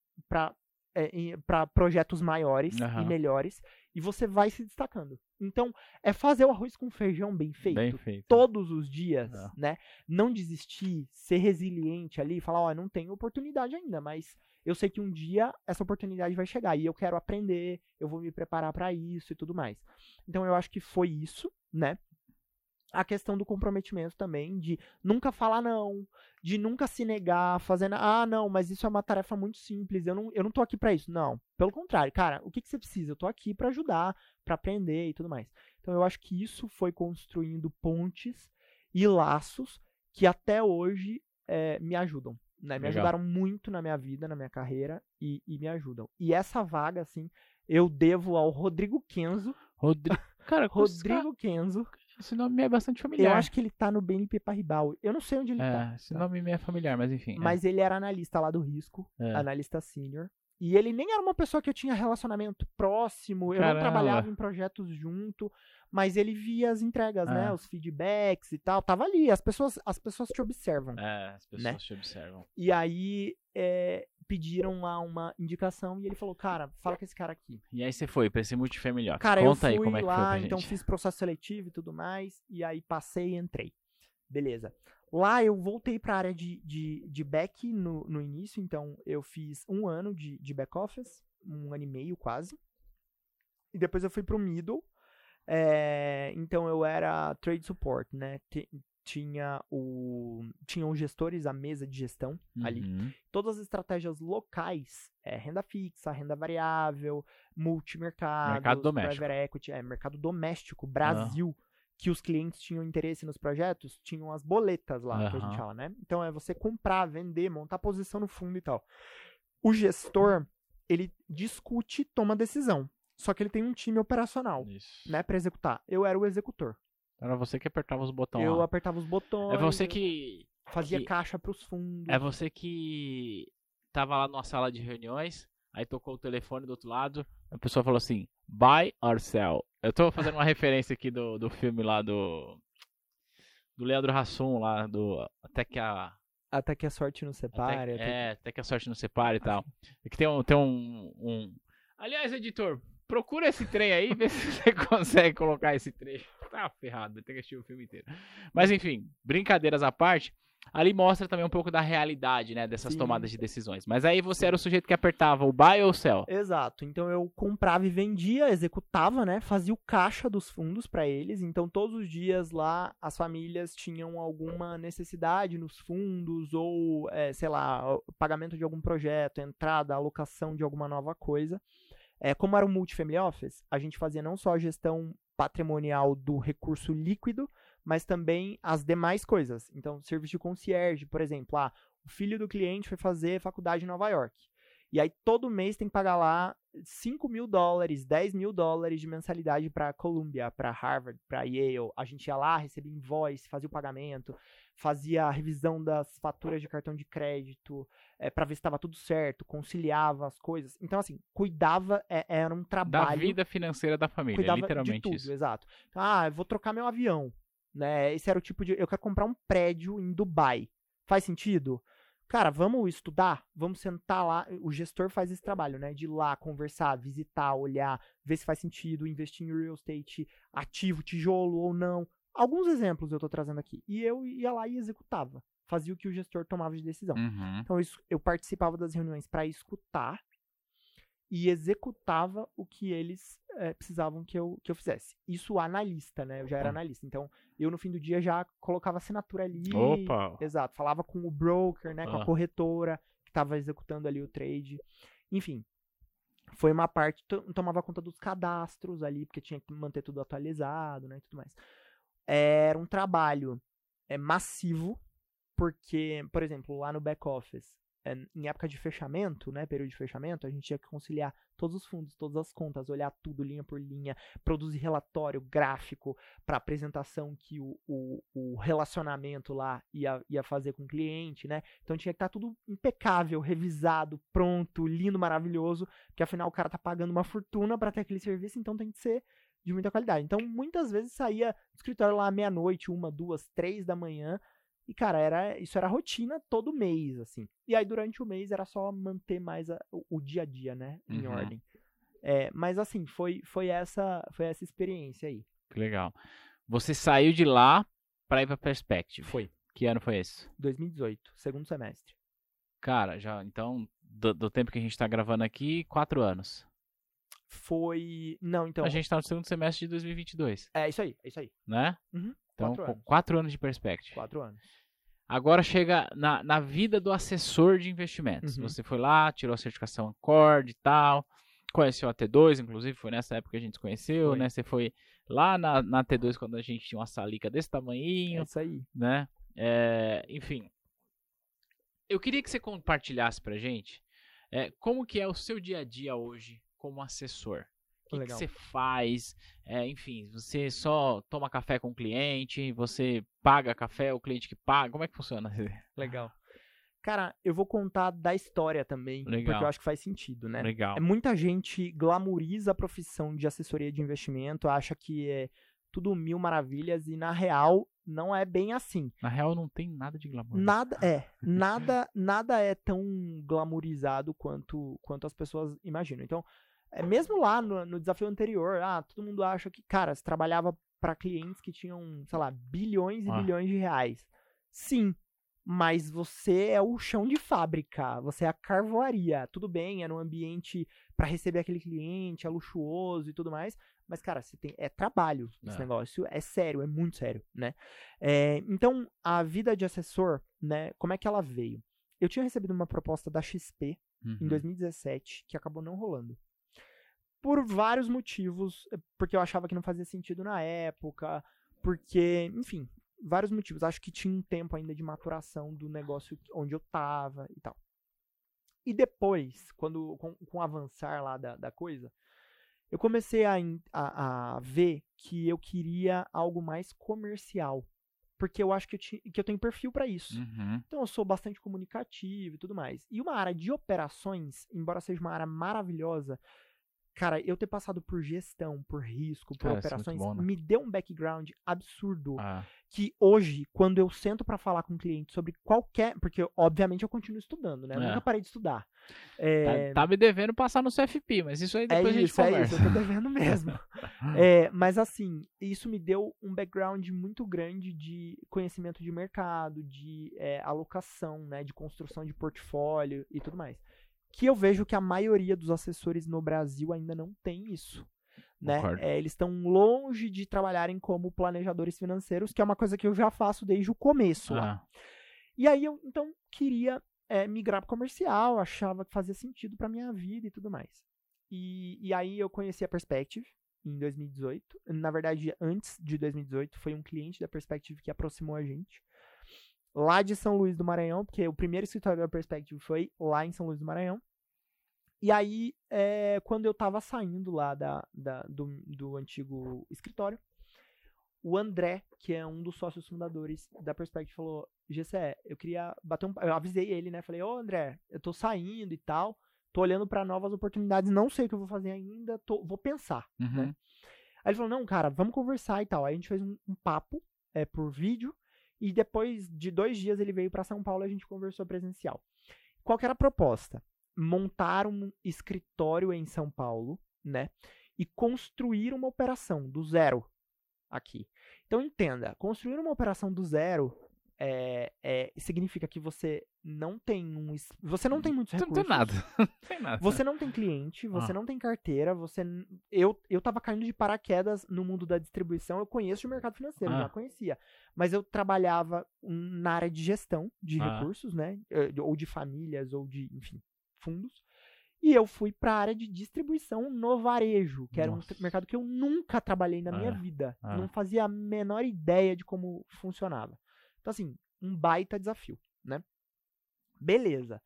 para projetos maiores Aham. e melhores e você vai se destacando. Então, é fazer o arroz com feijão bem feito Bem feito. todos os dias, É. né? Não desistir, ser resiliente ali, falar, ó, não tenho oportunidade ainda, mas eu sei que um dia essa oportunidade vai chegar e eu quero aprender, eu vou me preparar para isso e tudo mais. Então eu acho que foi isso, né? A questão do comprometimento também, de nunca falar não, de nunca se negar, fazendo, ah, não, mas isso é uma tarefa muito simples, eu não, eu não tô aqui para isso. Não, pelo contrário, cara, o que, que você precisa? Eu tô aqui para ajudar, para aprender e tudo mais. Então eu acho que isso foi construindo pontes e laços que até hoje eh, me ajudam. Né? Me Legal. ajudaram muito na minha vida, na minha carreira e, e me ajudam. E essa vaga, assim, eu devo ao Rodrigo Kenzo. Rodrigo. Cara, Rodrigo Kenzo. Esse nome me é bastante Eu familiar. acho que ele tá no BNP Paribas. Eu não sei onde ele é, tá. esse tá? nome me é familiar, mas enfim. é. Mas ele era analista lá do risco, É. analista senior. E ele nem era uma pessoa que eu tinha relacionamento próximo, eu Caramba. não trabalhava em projetos junto, mas ele via as entregas, né? Ah. Os feedbacks e tal. Tava ali, as pessoas, as pessoas te observam. É, as pessoas né? te observam. E aí é, pediram lá uma indicação e ele falou, cara, fala com esse cara aqui. E aí você foi pra esse multifamily office. Cara, Conta eu aí fui como é que foi lá, pra então fiz processo seletivo e tudo mais, e aí passei e entrei. Beleza. Lá eu voltei pra área de, de, de back no, no início, então eu fiz um ano de, de back office, um ano e meio quase. E depois eu fui pro middle, é, então eu era trade support, né? Ti- Tinha, o, tinha os gestores, a mesa de gestão ali Uhum. todas as estratégias locais, é, renda fixa, renda variável, multimercado, Mercado doméstico. private equity, é, mercado doméstico, Brasil, que os clientes tinham interesse nos projetos, tinham as boletas lá, que a gente fala, né? Então é você comprar, vender, montar posição no fundo e tal. O gestor, ele discute, toma decisão. Só que ele tem um time operacional, Isso. né, para executar. Eu era o executor. Era você que apertava os botões eu lá. apertava os botões, É você que. fazia que- caixa pros fundos. É você que tava lá numa sala de reuniões. Aí tocou o telefone do outro lado, a pessoa falou assim, buy or sell. Eu tô fazendo uma referência aqui do, do filme lá do. Do Leandro Hassum lá, do. Até que a. Até que a sorte nos separe. Até, até é, até que a sorte nos separe e tal. É que tem um, tem um, um. Aliás, editor, procura esse trem aí, vê se você consegue colocar esse trecho. Tá ferrado, tem que assistir o filme inteiro. Mas enfim, brincadeiras à parte, ali mostra também um pouco da realidade, né, dessas Sim. tomadas de decisões. Mas aí você era o sujeito que apertava o buy ou o sell. Exato. Então eu comprava e vendia, executava, né? Fazia o caixa dos fundos para eles. Então todos os dias lá as famílias tinham alguma necessidade nos fundos ou, é, sei lá, pagamento de algum projeto, entrada, alocação de alguma nova coisa. É, como era um multifamily office, a gente fazia não só a gestão patrimonial do recurso líquido, mas também as demais coisas. Então, serviço de concierge, por exemplo, ah, o filho do cliente foi fazer faculdade em Nova York. E aí todo mês tem que pagar lá 5 mil dólares, 10 mil dólares de mensalidade para Columbia, para Harvard, para Yale. A gente ia lá, recebia invoice, fazia o pagamento, fazia a revisão das faturas de cartão de crédito, é, para ver se estava tudo certo, conciliava as coisas. Então, assim, cuidava, é, era um Da trabalho vida financeira da família, cuidava literalmente de tudo, isso. exato. Então, ah, eu vou trocar meu avião, né? Esse era o tipo de, eu quero comprar um prédio em Dubai. Faz sentido? Cara, vamos estudar, vamos sentar lá, o gestor faz esse trabalho, né? De ir lá conversar, visitar, olhar, ver se faz sentido investir em real estate ativo, tijolo ou não. Alguns exemplos eu tô trazendo aqui. E eu ia lá e executava, fazia o que o gestor tomava de decisão. Uhum. Então isso- eu participava das reuniões para escutar e executava o que eles eh, precisavam que eu, que eu fizesse. Isso analista, né? Eu já era Opa. analista. Então eu no fim do dia já colocava assinatura ali. Opa! Exato. Falava com o broker, né? Com Ah. a corretora que estava executando ali o trade. Enfim. Foi uma parte, to- tomava conta dos cadastros ali, porque tinha que manter tudo atualizado, né, e tudo mais. Era um trabalho é, massivo, porque, por exemplo, lá no back office, é, em época de fechamento, né, período de fechamento, a gente tinha que conciliar todos os fundos, todas as contas, olhar tudo linha por linha, produzir relatório gráfico para apresentação que o, o, o relacionamento lá ia, ia fazer com o cliente, né? Então tinha que estar tudo impecável, revisado, pronto, lindo, maravilhoso, porque afinal o cara tá pagando uma fortuna para ter aquele serviço, então tem que ser de muita qualidade. Então muitas vezes saía do escritório lá meia-noite, uma, duas, três da manhã, e, cara, era, isso era rotina todo mês, assim. E aí, durante o mês, era só manter mais a- o, o dia a dia, né? Em Uhum. ordem. É, mas, assim, foi, foi, essa, foi essa experiência aí. Que legal. Você saiu de lá pra ir pra Perspective. Foi. Que ano foi esse? 2018, segundo semestre. Cara, já, então, do, do tempo que a gente tá gravando aqui, quatro anos. Foi. Não, então. a gente tá no segundo semestre de 2022, É isso aí, é isso aí. né? Uhum, Então, quatro com anos. quatro anos de Perspective. Quatro anos. Agora chega na, na vida do assessor de investimentos. Uhum. Você foi lá, tirou a certificação Accord e tal, conheceu a T2, inclusive, foi nessa época que a gente se conheceu, Foi. né? Você foi lá na, na T2 quando a gente tinha uma salica desse É tamanhinho, isso aí. né? É, enfim. Eu queria que você compartilhasse pra gente é, como que é o seu dia a dia hoje como assessor. O que, que você faz? É, enfim, você só toma café com o cliente, você paga café, o cliente que paga, como é que funciona? Legal. Cara, eu vou contar da história também, porque Legal. eu acho que faz sentido, né? Legal. É, muita gente glamoriza a profissão de assessoria de investimento, acha que é tudo mil maravilhas e na real não é bem assim. Na real, não tem nada de glamour. Nada é, nada, nada é tão glamourizado quanto, quanto as pessoas imaginam. Então, é, mesmo lá no, no desafio anterior, ah, todo mundo acha que, cara, você trabalhava para clientes que tinham, sei lá, bilhões e Ah. bilhões de reais. Sim, mas você é o chão de fábrica, você é a carvoaria. Tudo bem, é num ambiente para receber aquele cliente, é luxuoso e tudo mais, mas, cara, você tem, é trabalho esse É. negócio, é sério, é muito sério, né? É, então, a vida de assessor, né, como é que ela veio? Eu tinha recebido uma proposta da XP em Uhum. 2017 que acabou não rolando. Por vários motivos, eh, porque eu achava que não fazia sentido na época, porque, enfim, vários motivos. Acho que tinha um tempo ainda de maturação do negócio onde eu tava e tal. E depois, quando com, com o avançar lá da, da coisa, eu comecei a, a, a ver que eu queria algo mais comercial. porque eu acho que eu, ti- que eu tenho perfil para isso. Uhum. Então eu sou bastante comunicativo e tudo mais. E uma área de operações, embora seja uma área maravilhosa, cara, eu ter passado por gestão, por risco, por Cara, isso é operações, bom, né? me deu um background absurdo. Ah, Que hoje, quando eu sento para falar com o cliente sobre qualquer. Porque, obviamente, eu continuo estudando, né? Eu É. nunca parei de estudar. É, tá, tá me devendo passar no CFP, mas isso aí é depois a gente isso, é conversa. isso, eu tô devendo mesmo. É, mas assim, isso me deu um background muito grande de conhecimento de mercado, de é, alocação, né, de construção de portfólio e tudo mais. Que eu vejo que a maioria dos assessores no Brasil ainda não tem isso. Né? É, eles estão longe de trabalharem como planejadores financeiros, que é uma coisa que eu já faço desde o começo. Ah, E aí eu então queria é, migrar para comercial, achava que fazia sentido para minha vida e tudo mais. E, e aí eu conheci a Perspective em 2018. Na verdade, antes de 2018, foi um cliente da Perspective que aproximou a gente. Lá de São Luís do Maranhão, porque o primeiro escritório da Perspective foi lá em São Luís do Maranhão. E aí, é, quando eu tava saindo lá da, da- do, do antigo escritório, o André, que é um dos sócios fundadores da Perspective, falou: GCE, eu queria bater um. Eu avisei ele, né? Falei: Ô André, eu tô saindo e tal, tô olhando pra novas oportunidades, não sei o que eu vou fazer ainda, tô- vou pensar. uhum. Aí ele falou: não, cara, vamos conversar e tal. Aí a gente fez um, um papo é, por vídeo. E depois de dois dias ele veio pra São Paulo e a gente conversou presencial. Qual era a proposta? Montar um escritório em São Paulo, né? E construir uma operação do zero aqui. Então entenda, construir uma operação do zero é, é, significa que você não tem um, você não tem muitos Você não recursos. tem nada. Não tem nada. Você não tem cliente, você Ah. não tem carteira, você. Eu, eu tava caindo de paraquedas no mundo da distribuição, eu conheço de mercado financeiro, eu Ah. já conhecia. Mas eu trabalhava na área de gestão de Ah. recursos, né? eh, Ou de famílias, ou de, enfim, fundos. E eu fui pra área de distribuição no varejo, que era um Nossa. mercado que eu nunca trabalhei na minha Ah. vida. Ah. Não fazia a menor ideia de como funcionava. Então, assim, um baita desafio, né? Beleza.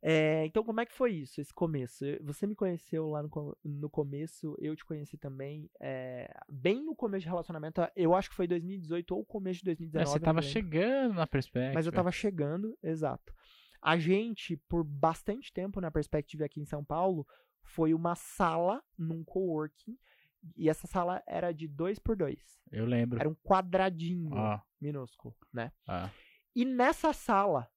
É, então, como é que foi isso, esse começo? Você me conheceu lá no, no começo, eu te conheci também. é, bem no começo de relacionamento, eu acho que foi 2018 ou começo de É, 2019. você eu não tava lembro. chegando na perspectiva. Mas eu tava chegando, exato. A gente, por bastante tempo na Perspective aqui em São Paulo, foi uma sala num coworking. E essa sala era de dois por dois. Eu lembro. Era um quadradinho Ó, minúsculo, né? ah, E nessa sala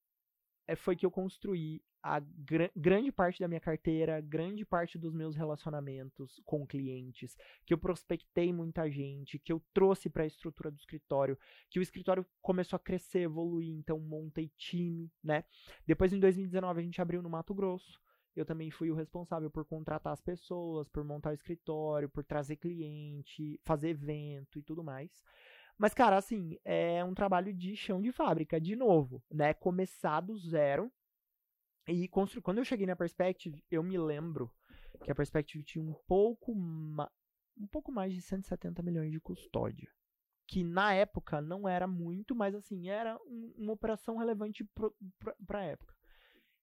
é, foi que eu construí a gra- grande parte da minha carteira, grande parte dos meus relacionamentos com clientes, que eu prospectei muita gente, que eu trouxe para a estrutura do escritório, que o escritório começou a crescer, evoluir, então montei time, né? Depois em 2019 a gente abriu no Mato Grosso. Eu também fui o responsável por contratar as pessoas, por montar o escritório, por trazer cliente, fazer evento e tudo mais. Mas, cara, assim, é um trabalho de chão de fábrica, de novo, né? Começar do zero. E construir. Quando eu cheguei na Perspective, eu me lembro que a Perspective tinha um pouco, ma... um pouco mais de 170 milhões de custódia. Que na época não era muito, mas assim, era um- uma operação relevante pra, pra época.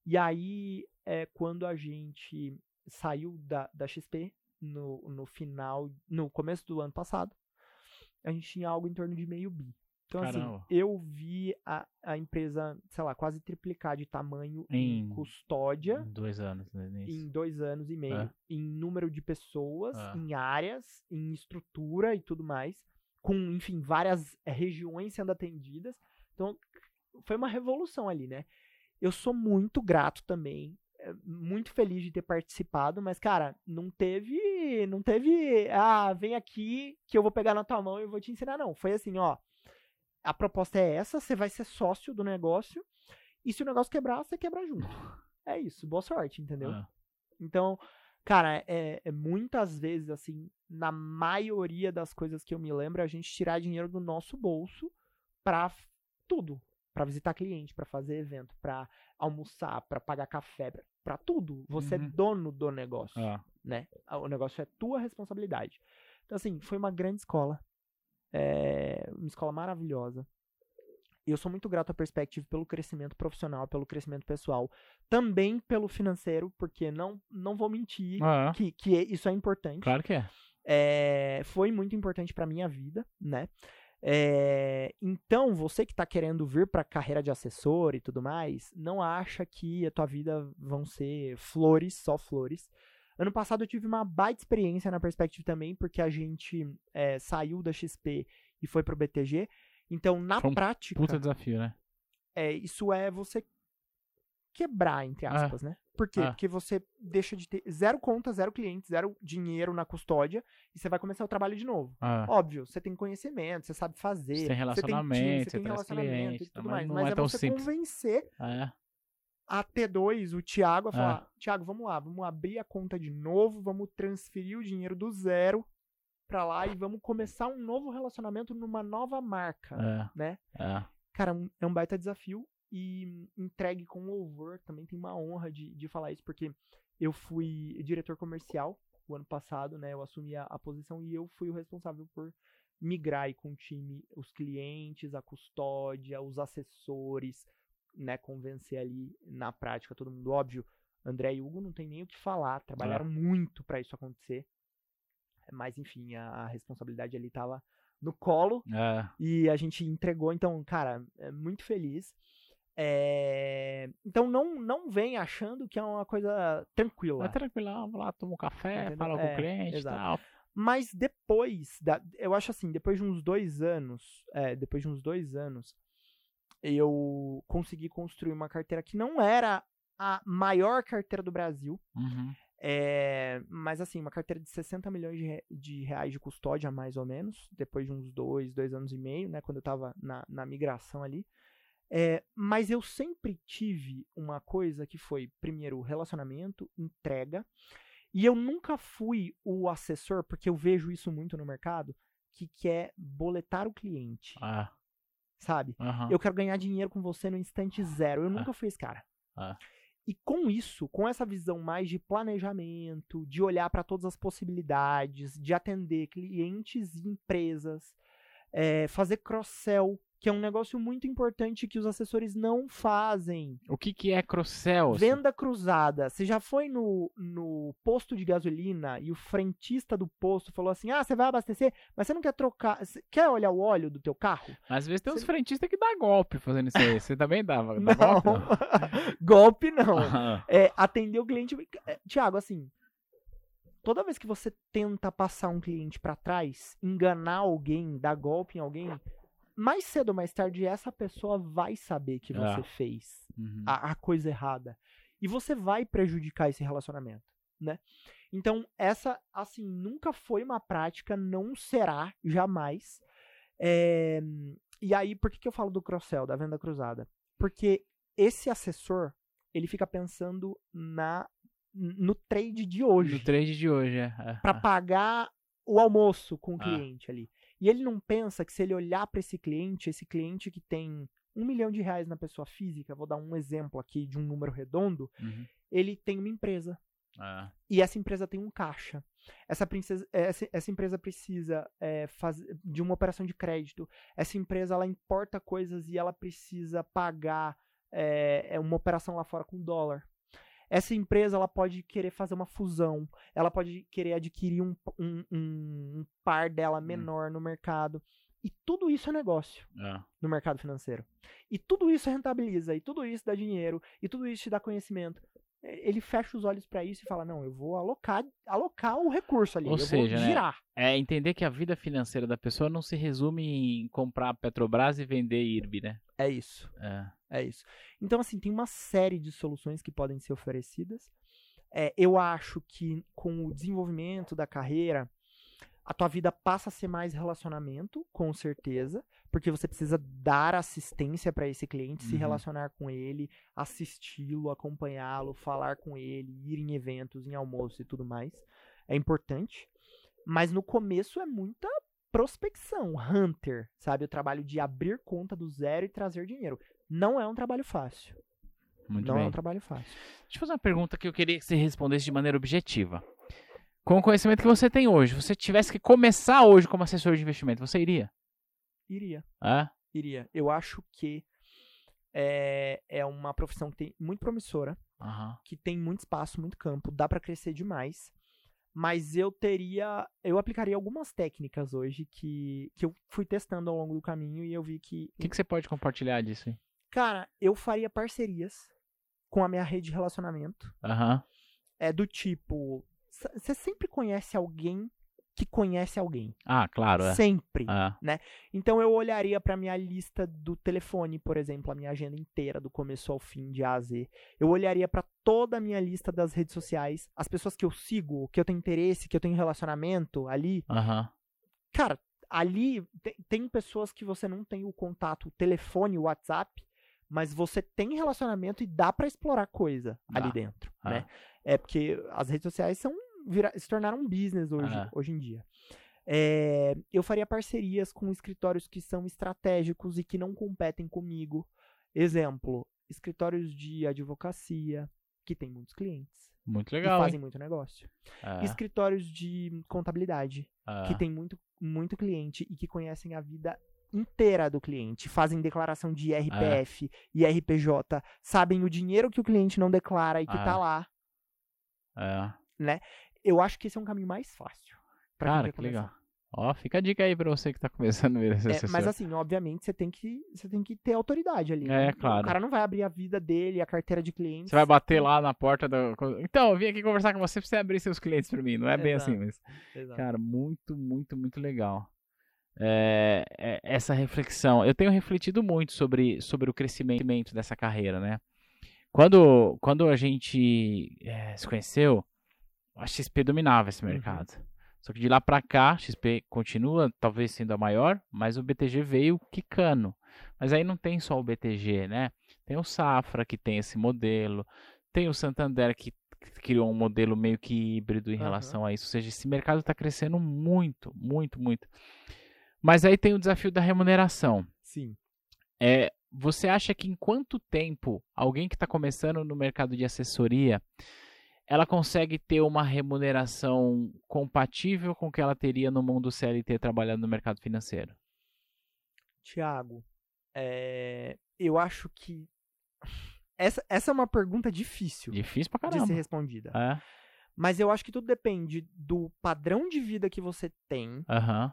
E aí, é, quando a gente saiu da, da XP no, no final, no começo do ano passado, a gente tinha algo em torno de meio bi. Então, Caramba. assim, eu vi a, a empresa, sei lá, quase triplicar de tamanho em, Em custódia dois anos né, em dois anos e meio. É. Em número de pessoas, É. em áreas, em estrutura e tudo mais. Com, enfim, várias eh, regiões sendo atendidas. Então, foi uma revolução ali, né? Eu sou muito grato também. eh, Muito feliz de ter participado, mas, cara, não teve. Não teve. Ah, vem aqui que eu vou pegar na tua mão e eu vou te ensinar, não. Foi assim, ó. A proposta é essa, você vai ser sócio do negócio. E se o negócio quebrar, você quebra junto. É isso, boa sorte, entendeu? Ah, Então, cara, é, é muitas vezes, assim, na maioria das coisas que eu me lembro, a gente tirar dinheiro do nosso bolso pra f- tudo. Pra visitar cliente, pra fazer evento, pra almoçar, pra pagar café, pra tudo. Você Uhum. é dono do negócio, ah. né? O negócio é tua responsabilidade. Então, assim, foi uma grande escola. É, uma escola maravilhosa. E eu sou muito grato à Perspective pelo crescimento profissional, pelo crescimento pessoal. Também pelo financeiro, porque não, não vou mentir Ah, que, que é- isso é importante. claro que é. É, foi muito importante pra minha vida, né? É, então, você que está querendo vir para a carreira de assessor e tudo mais, não acha que a tua vida vão ser flores, só flores. Ano passado eu tive uma baita experiência na Perspective também, porque a gente é, saiu da XP e foi pro BTG. Então, na um prática, Puta desafio, né? é, isso é você quebrar, entre Ah. aspas, né? Por quê? Ah. Porque você deixa de ter zero conta, zero cliente, zero dinheiro na custódia e você vai começar o trabalho de novo. Ah, Óbvio, você tem conhecimento, você sabe fazer. Você tem relacionamento, você você tem relacionamento cliente, e tudo mais. não Mas é é, tão você simples. convencer é. a T2, o Thiago, a falar: Ah. Thiago, vamos lá, vamos abrir a conta de novo, vamos transferir o dinheiro do zero pra lá e vamos começar um novo relacionamento numa nova marca, É. né? É. Cara, é um baita desafio e entregue com louvor. Também tem uma honra de, de falar isso, porque eu fui diretor comercial o ano passado, né? Eu assumi a, a posição e eu fui o responsável por migrar aí com o time, os clientes, a custódia, os assessores, né? Convencer ali na prática todo mundo. Óbvio, André e Hugo não tem nem o que falar, trabalharam muito para isso acontecer. Mas enfim, a, a responsabilidade ali tava no colo É. e a gente entregou, então, cara, é muito feliz. É, Então não, não vem achando que é uma coisa tranquila. Vai tranquilão, vou lá, toma um café, Entendeu? fala com É, o cliente e tal. Mas depois, da, eu acho assim, depois de uns dois anos, é, depois de uns dois anos, eu consegui construir uma carteira que não era a maior carteira do Brasil, Uhum. É, mas assim, uma carteira de 60 milhões de, de reais de custódia, mais ou menos, depois de uns dois, dois anos e meio, né? Quando eu tava na, na migração ali. É, mas eu sempre tive uma coisa que foi, primeiro, relacionamento, entrega. E eu nunca fui o assessor, porque eu vejo isso muito no mercado, que quer boletar o cliente, Ah. sabe? aham. Eu quero ganhar dinheiro com você no instante zero. Eu nunca fui esse cara. Ah. E com isso, com essa visão mais de planejamento, de olhar para todas as possibilidades, de atender clientes e empresas, é, fazer cross-sell, que é um negócio muito importante que os assessores não fazem. O que que é cross-sell? assim? Venda cruzada. Você já foi no, no posto de gasolina e o frentista do posto falou assim: ah, você vai abastecer, mas você não quer trocar. Você quer olhar o óleo do teu carro? Às vezes tem uns Você- frentistas que dá golpe fazendo isso aí. Você também dava? Dá Não. golpe, não? Golpe não. É, atender o cliente. É, Tiago, assim, toda vez que você tenta passar um cliente pra trás, enganar alguém, dar golpe em alguém, mais cedo ou mais tarde essa pessoa vai saber que você Ah. fez Uhum. a, a coisa errada. E você vai prejudicar esse relacionamento, né? Então, essa, assim, nunca foi uma prática, não será, jamais. É, E aí, por que, que eu falo do cross-sell, da venda cruzada? Porque esse assessor, ele fica pensando na no trade de hoje No trade de hoje, é. é. para pagar o almoço com o Ah. cliente ali. E ele não pensa que se ele olhar para esse cliente, esse cliente que tem um milhão de reais na pessoa física, vou dar um exemplo aqui de um número redondo, Uhum. ele tem uma empresa. Ah. E essa empresa tem um caixa. Essa, princesa- essa, essa empresa precisa é, faz- de uma operação de crédito. Essa empresa ela importa coisas e ela precisa pagar é, é uma operação lá fora com dólar. Essa empresa ela pode querer fazer uma fusão. Ela pode querer adquirir um, um, um- par dela menor no mercado. E tudo isso é negócio Ah. no mercado financeiro. E tudo isso rentabiliza, e tudo isso dá dinheiro, e tudo isso te dá conhecimento. É, Ele fecha os olhos pra isso e fala: Não, eu vou alocar, alocar o recurso ali. Ou eu seja, vou né, girar. É entender que a vida financeira da pessoa não se resume em comprar Petrobras e vender IRB, né? É isso. É. É isso. Então, assim, tem uma série de soluções que podem ser oferecidas. É, eu acho que com o desenvolvimento da carreira, a tua vida passa a ser mais relacionamento, com certeza, porque você precisa dar assistência para esse cliente, se Uhum. relacionar com ele, assisti-lo, acompanhá-lo, falar com ele, ir em eventos, em almoço e tudo mais. É importante. Mas no começo é muita prospecção, hunter, sabe? O trabalho de abrir conta do zero e trazer dinheiro. Não é um trabalho fácil. Muito não bem. é um trabalho fácil. Deixa eu fazer uma pergunta que eu queria que você respondesse de maneira objetiva. Com o conhecimento que você tem hoje, se você tivesse que começar hoje como assessor de investimento, você iria? Iria, É? iria. Eu acho que é, é uma profissão que tem muito promissora, Aham. que tem muito espaço, muito campo, dá pra crescer demais. Mas eu teria. Eu aplicaria algumas técnicas hoje que, que eu fui testando ao longo do caminho e eu vi que. O que, que você pode compartilhar disso aí? Cara, eu faria parcerias com a minha rede de relacionamento. Aham. É do tipo. Você sempre conhece alguém que conhece alguém. Ah, claro, é. Sempre. Ah, Então eu olharia pra minha lista do telefone, por exemplo, a minha agenda inteira do começo ao fim de A a Z. Eu olharia pra toda a minha lista das redes sociais, as pessoas que eu sigo, que eu tenho interesse, que eu tenho relacionamento ali. Aham. Cara, ali te- tem, pessoas que você não tem o contato, o telefone, o WhatsApp, mas você tem relacionamento e dá pra explorar coisa ali Dá. dentro, Ah. né? É porque as redes sociais são vira- se tornaram um business hoje, Ah. hoje em dia. É, eu faria parcerias com escritórios que são estratégicos e que não competem comigo. Exemplo, escritórios de advocacia, que tem muitos clientes Muito e legal, fazem hein? muito negócio. É, Escritórios de contabilidade, é. que tem muito, muito cliente e que conhecem a vida inteira do cliente, fazem declaração de RPF e RPJ, sabem o dinheiro que o cliente não declara e que Ah. tá lá. É. Eu acho que esse é um caminho mais fácil. Cara, que começar. legal. Ó, fica a dica aí pra você que tá começando a ver esse É, assessor. mas assim, obviamente, você tem que você tem que ter autoridade ali. É, né? claro. O cara não vai abrir a vida dele, a carteira de clientes. Você vai bater lá na porta da. Então, eu vim aqui conversar com você pra você abrir seus clientes pra mim. Não é bem Exato. assim, mas. Exato. Cara, muito, muito, muito legal. É, é, essa reflexão. Eu tenho refletido muito sobre, sobre o crescimento dessa carreira, né? Quando, quando a gente é, se conheceu, a XP dominava esse Uhum. mercado. Só que de lá pra cá, a XP continua talvez sendo a maior, mas o BTG veio quicando. Mas aí não tem só o BTG, né? Tem o Safra que tem esse modelo, tem o Santander que criou um modelo meio que híbrido em Aham. relação a isso. Ou seja, esse mercado está crescendo muito, muito, muito. Mas aí tem o desafio da remuneração. Sim. É, você acha que em quanto tempo alguém que está começando no mercado de assessoria, ela consegue ter uma remuneração compatível com o que ela teria no mundo CLT trabalhando no mercado financeiro? Tiago, é, eu acho que essa, essa é uma pergunta difícil Difícil pra de ser caramba. respondida. É, Mas eu acho que tudo depende do padrão de vida que você tem aham,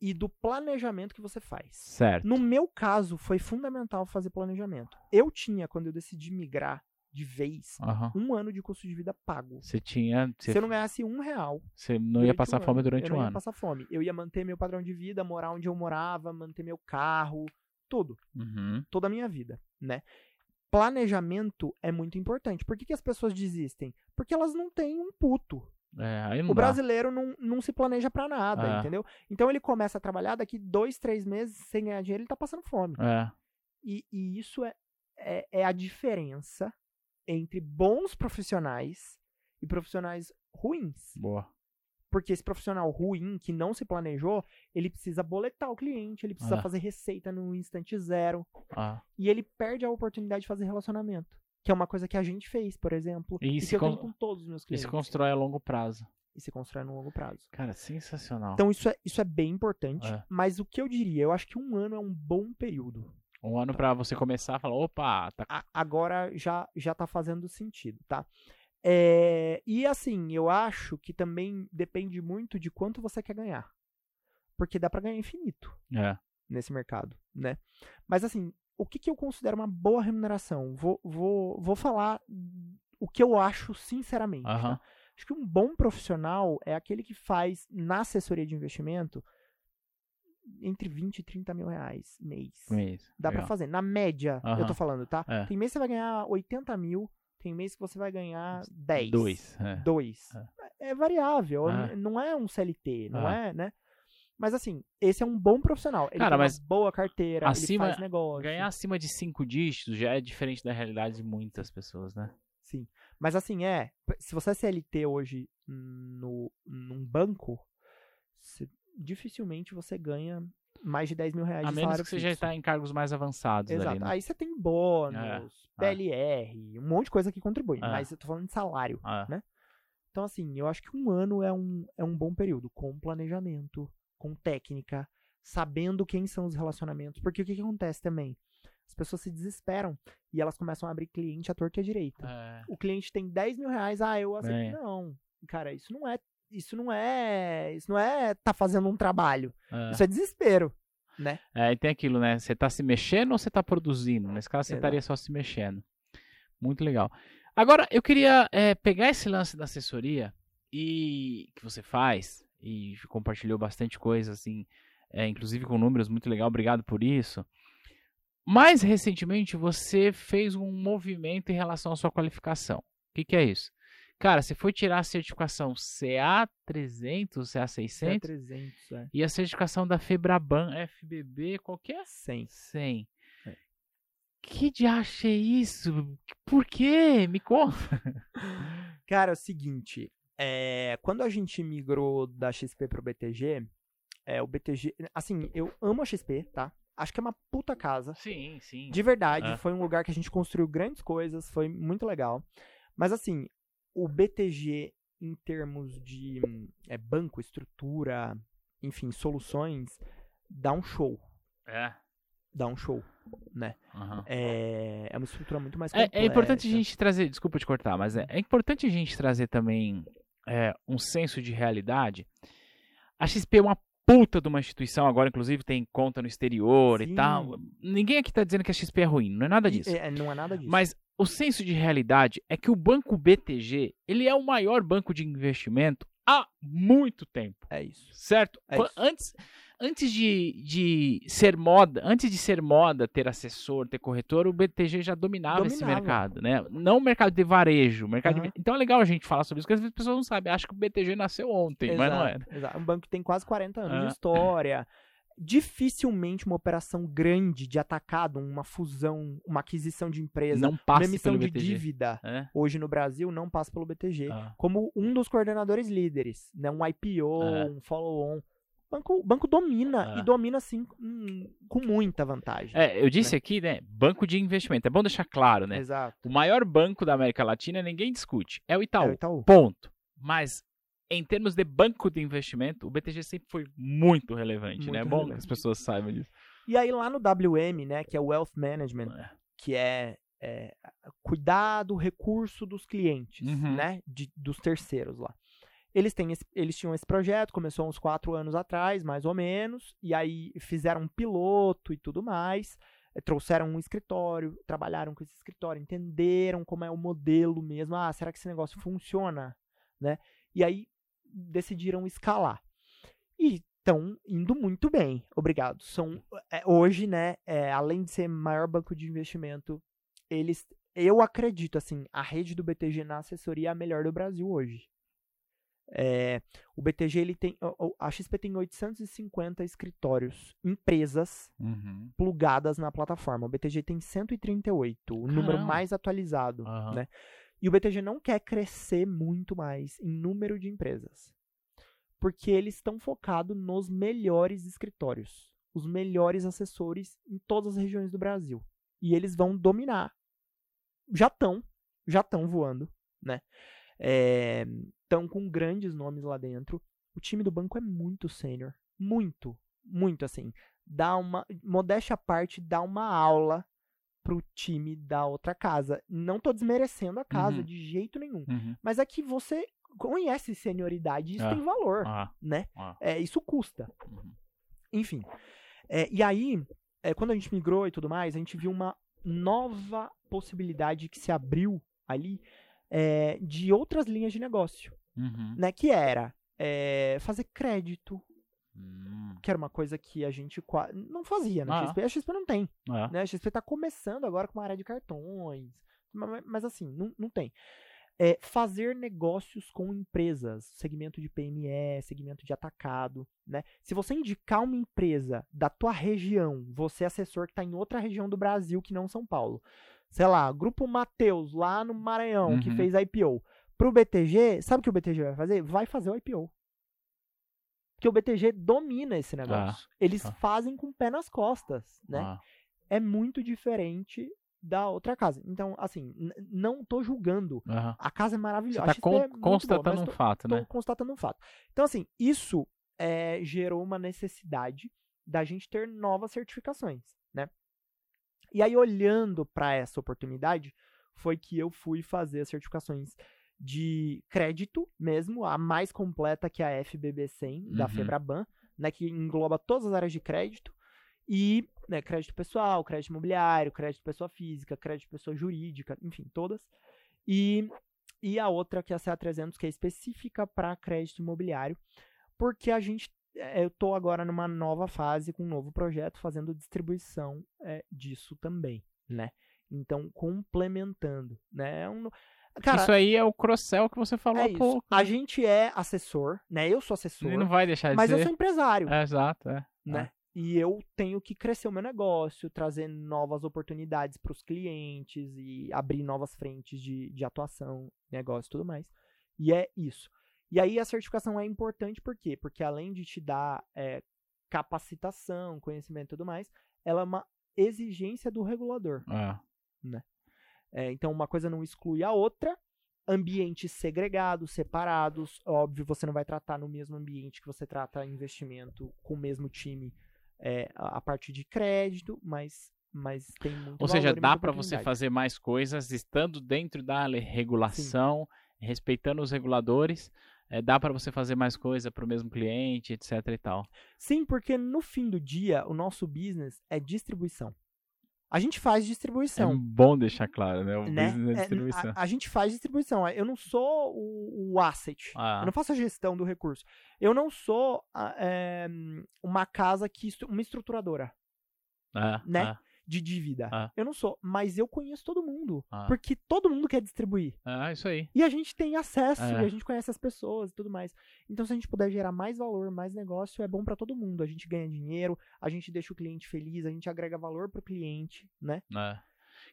e do planejamento que você faz. certo. No meu caso, foi fundamental fazer planejamento. Eu tinha, quando eu decidi migrar de vez, Aham. um ano de custo de vida pago. Você tinha. Você, Se eu não ganhasse um real, você não ia passar um fome ano, durante eu um não ia ano. passar fome. Eu ia manter meu padrão de vida, morar onde eu morava, manter meu carro, tudo, Uhum. toda a minha vida, né? Planejamento é muito importante. Por que, que as pessoas desistem? Porque elas não têm um puto. É, O brasileiro não, não se planeja pra nada, É. entendeu? Então ele começa a trabalhar, daqui dois, três meses, sem ganhar dinheiro, ele tá passando fome. É, E, e isso é, é, é a diferença entre bons profissionais e profissionais ruins. boa. Porque esse profissional ruim, que não se planejou, ele precisa boletar o cliente, ele precisa Ah. fazer receita no instante zero. Ah, E ele perde a oportunidade de fazer relacionamento. Que é uma coisa que a gente fez, por exemplo. E E, se eu con- tenho com todos os meus e clientes. se constrói a longo prazo. E se constrói no longo prazo. Cara, sensacional. Então isso é, isso é bem importante. É. Mas o que eu diria, eu acho que um ano é um bom período. Um ano pra você começar a falar, opa, tá. A- agora já, já tá fazendo sentido, tá? É, e assim, eu acho que também depende muito de quanto você quer ganhar. Porque dá pra ganhar infinito É. nesse mercado, né? Mas assim, o que, que eu considero uma boa remuneração? Vou, vou, vou falar o que eu acho sinceramente. tá? Acho que um bom profissional é aquele que faz na assessoria de investimento entre 20 e 30 mil reais mês. Mês. Dá pra Legal. fazer. Na média, eu tô falando, tá? É. Tem mês que você vai ganhar 80 mil, tem mês que você vai ganhar 10. Dois. É. 2. É, variável, Ah. n- não é um CLT, não Ah. é, né? Mas assim, esse é um bom profissional. Ele Cara, tem mas uma boa carteira, acima- ele faz negócio. Ganhar acima de cinco dígitos já é diferente da realidade de muitas pessoas, né? Sim. Mas assim, é. Se você é CLT hoje no, num banco, você- dificilmente você ganha mais de 10 mil reais A menos que você já fixo. está em cargos mais avançados Exato. ali, né? Aí você tem bônus, É, PLR, um monte de coisa que contribui. É. Mas eu tô falando de salário. Ah, Então, assim, eu acho que um ano é um, é um bom período, com planejamento, com técnica, sabendo quem são os relacionamentos. Porque o que, que acontece também? As pessoas se desesperam e elas começam a abrir cliente à torta e à direita. é, O cliente tem 10 mil reais, ah, eu aceito. Bem. Não. cara, isso não é, isso não é, isso não é tá fazendo um trabalho. É. Isso é desespero, né? É, e tem aquilo, né? Você tá se mexendo ou você tá produzindo? Nesse caso, você estaria só se mexendo. Muito legal. Agora, eu queria é, pegar esse lance da assessoria e que você faz e compartilhou bastante coisa, assim, é, inclusive com números, muito legal. Obrigado por isso. Mais recentemente, você fez um movimento em relação à sua qualificação. O que, que é isso? Cara, você foi tirar a certificação CA300, CA600 300, é. e a certificação da Febraban FBB, qual que é? 100. 100. É. Que de acha é isso? Por quê? Me conta. Cara, é o seguinte, é, quando a gente migrou da XP pro BTG, é, o BTG, assim, eu amo a XP, tá? Acho que é uma puta casa. Sim, sim. De verdade, É. foi um lugar que a gente construiu grandes coisas, foi muito legal. Mas assim, o BTG em termos de é, banco, estrutura, enfim, soluções, dá um show. É. Dá um show, né? aham. É, é uma estrutura muito mais É, complexa. é importante a gente trazer, desculpa te cortar, mas é, é importante a gente trazer também é, um senso de realidade. A XP é uma puta de uma instituição, agora inclusive tem conta no exterior Sim. e tal. Ninguém aqui tá dizendo que a XP é ruim, não é nada disso. é, não é nada disso. Mas o senso de realidade é que o banco BTG, ele é o maior banco de investimento há muito tempo, É isso. certo? É isso. Antes, antes de, de ser moda, antes de ser moda ter assessor, ter corretor, o BTG já dominava, esse Dominava. mercado, né? Não o mercado de varejo, mercado de- Aham. Então é legal a gente falar sobre isso, porque às vezes as pessoas não sabem, acham que o BTG nasceu ontem, mas não era. Exato, exato. Um banco que tem quase 40 anos Ah. de história. Dificilmente uma operação grande de atacado, uma fusão, uma aquisição de empresa, Não uma passa emissão pelo de BTG. dívida É? hoje no Brasil não passa pelo BTG. Ah. Como um dos coordenadores líderes, né? Um IPO, É. um follow-on. O banco, banco domina É. e domina assim com muita vantagem. É, eu disse aqui, né? Banco de investimento. É bom deixar claro, né? Exato. O maior banco da América Latina, ninguém discute. É o É Itaú. o Itaú. Ponto. Mas, em termos de banco de investimento, o BTG sempre foi muito relevante, Muito né? É bom que relevante. as pessoas saibam disso. E aí lá no WM, né, que é o Wealth Management, É. que é, é, cuidar do recurso dos clientes, Uhum. né, de- dos terceiros lá. Eles, têm esse- eles tinham esse projeto, começou uns quatro anos atrás, mais ou menos, e aí fizeram um piloto e tudo mais, eh, trouxeram um escritório, trabalharam com esse escritório, entenderam como é o modelo mesmo, ah, será que esse negócio funciona, né? E aí decidiram escalar. E estão indo muito bem, obrigado. São é, hoje, né, é, além de ser maior banco de investimento, eles, eu acredito, assim, a rede do BTG na assessoria é a melhor do Brasil hoje. É, o BTG, ele tem, a XP tem 850 escritórios, empresas Uhum. plugadas na plataforma. O BTG tem 138, o número Caramba. mais atualizado, Aham. né? E o BTG não quer crescer muito mais em número de empresas. Porque eles estão focados nos melhores escritórios, os melhores assessores em todas as regiões do Brasil. E eles vão dominar. Já estão, já estão voando, né? Estão com grandes nomes lá dentro. O time do banco é muito sênior, muito, muito assim. Dá uma, modéstia à parte, dá uma aula pro time da outra casa. Não tô desmerecendo a casa Uhum. de jeito nenhum. Uhum. Mas é que você conhece senioridade, isso Ah. tem valor, Ah, né? ah. É, isso custa. Uhum. Enfim. É, e aí, é, quando a gente migrou e tudo mais, a gente viu uma nova possibilidade que se abriu ali é, de outras linhas de negócio, Uhum. né? Que era é, fazer crédito, Hum. que era uma coisa que a gente não fazia na Ah. XP. A XP não tem. Ah. né? A XP tá começando agora com uma área de cartões, ma- mas, assim, não, não tem. É, fazer negócios com empresas, segmento de PME, segmento de atacado, né? Se você indicar uma empresa da tua região, você é assessor que está em outra região do Brasil que não São Paulo, sei lá, Grupo Mateus, lá no Maranhão, que Uhum. fez IPO, pro BTG, sabe o que o BTG vai fazer? Vai fazer o IPO. Porque o BTG domina esse negócio. Eles ah. fazem com o pé nas costas, né? Ah. é muito diferente da outra casa. Então, assim, não tô julgando. Aham. A casa é Você maravilhosa. tá a XP con- é boa, constatando mas um tô, fato, tô né? constatando um fato. Então, assim, isso é, gerou uma necessidade da gente ter novas certificações, né? E aí, olhando para essa oportunidade, foi que eu fui fazer as certificações de crédito mesmo, a mais completa que a FBB100 da Uhum. Febraban, né, que engloba todas as áreas de crédito e né, crédito pessoal, crédito imobiliário, crédito pessoa física, crédito pessoa jurídica, enfim, todas. E, e a outra que é a CA300, que é específica para crédito imobiliário, porque a gente é, eu tô agora numa nova fase com um novo projeto fazendo distribuição é, disso também, né? Então, complementando, né? É um, cara, Isso aí é o cross-sell que você falou é há pouco. A gente é assessor, né? Eu sou assessor, Ele não vai deixar de mas eu ser. sou empresário, É, exato, é. né? E eu tenho que crescer o meu negócio, trazer novas oportunidades para os clientes e abrir novas frentes de, de atuação, negócio e tudo mais. E é isso. E aí a certificação é importante por quê? Porque além de te dar é, capacitação, conhecimento e tudo mais, ela é uma exigência do regulador. É. É, então uma coisa não exclui a outra. Ambientes segregados, separados. Óbvio, você não vai tratar no mesmo ambiente que você trata investimento com o mesmo time é, a, parte de crédito, mas, mas tem muito Ou seja, dá para você fazer mais coisas estando dentro da regulação, respeitando os reguladores. é, dá para você fazer mais coisa para o mesmo cliente, etc e tal. Sim, porque no fim do dia, o nosso business é distribuição. A gente faz distribuição. É bom deixar claro, né? O né? business é É, distribuição. a, a gente faz distribuição. Eu não sou o, o asset. Ah. Eu não faço a gestão do recurso. Eu não sou ah, é, uma casa que. Uma estruturadora É, né? é, de dívida. Ah. Eu não sou. Mas eu conheço todo mundo. Ah. Porque todo mundo quer distribuir. é, isso aí. E a gente tem acesso, É. e a gente conhece as pessoas e tudo mais. Então, se a gente puder gerar mais valor, mais negócio, é bom pra todo mundo. A gente ganha dinheiro, a gente deixa o cliente feliz, a gente agrega valor pro cliente, né? É.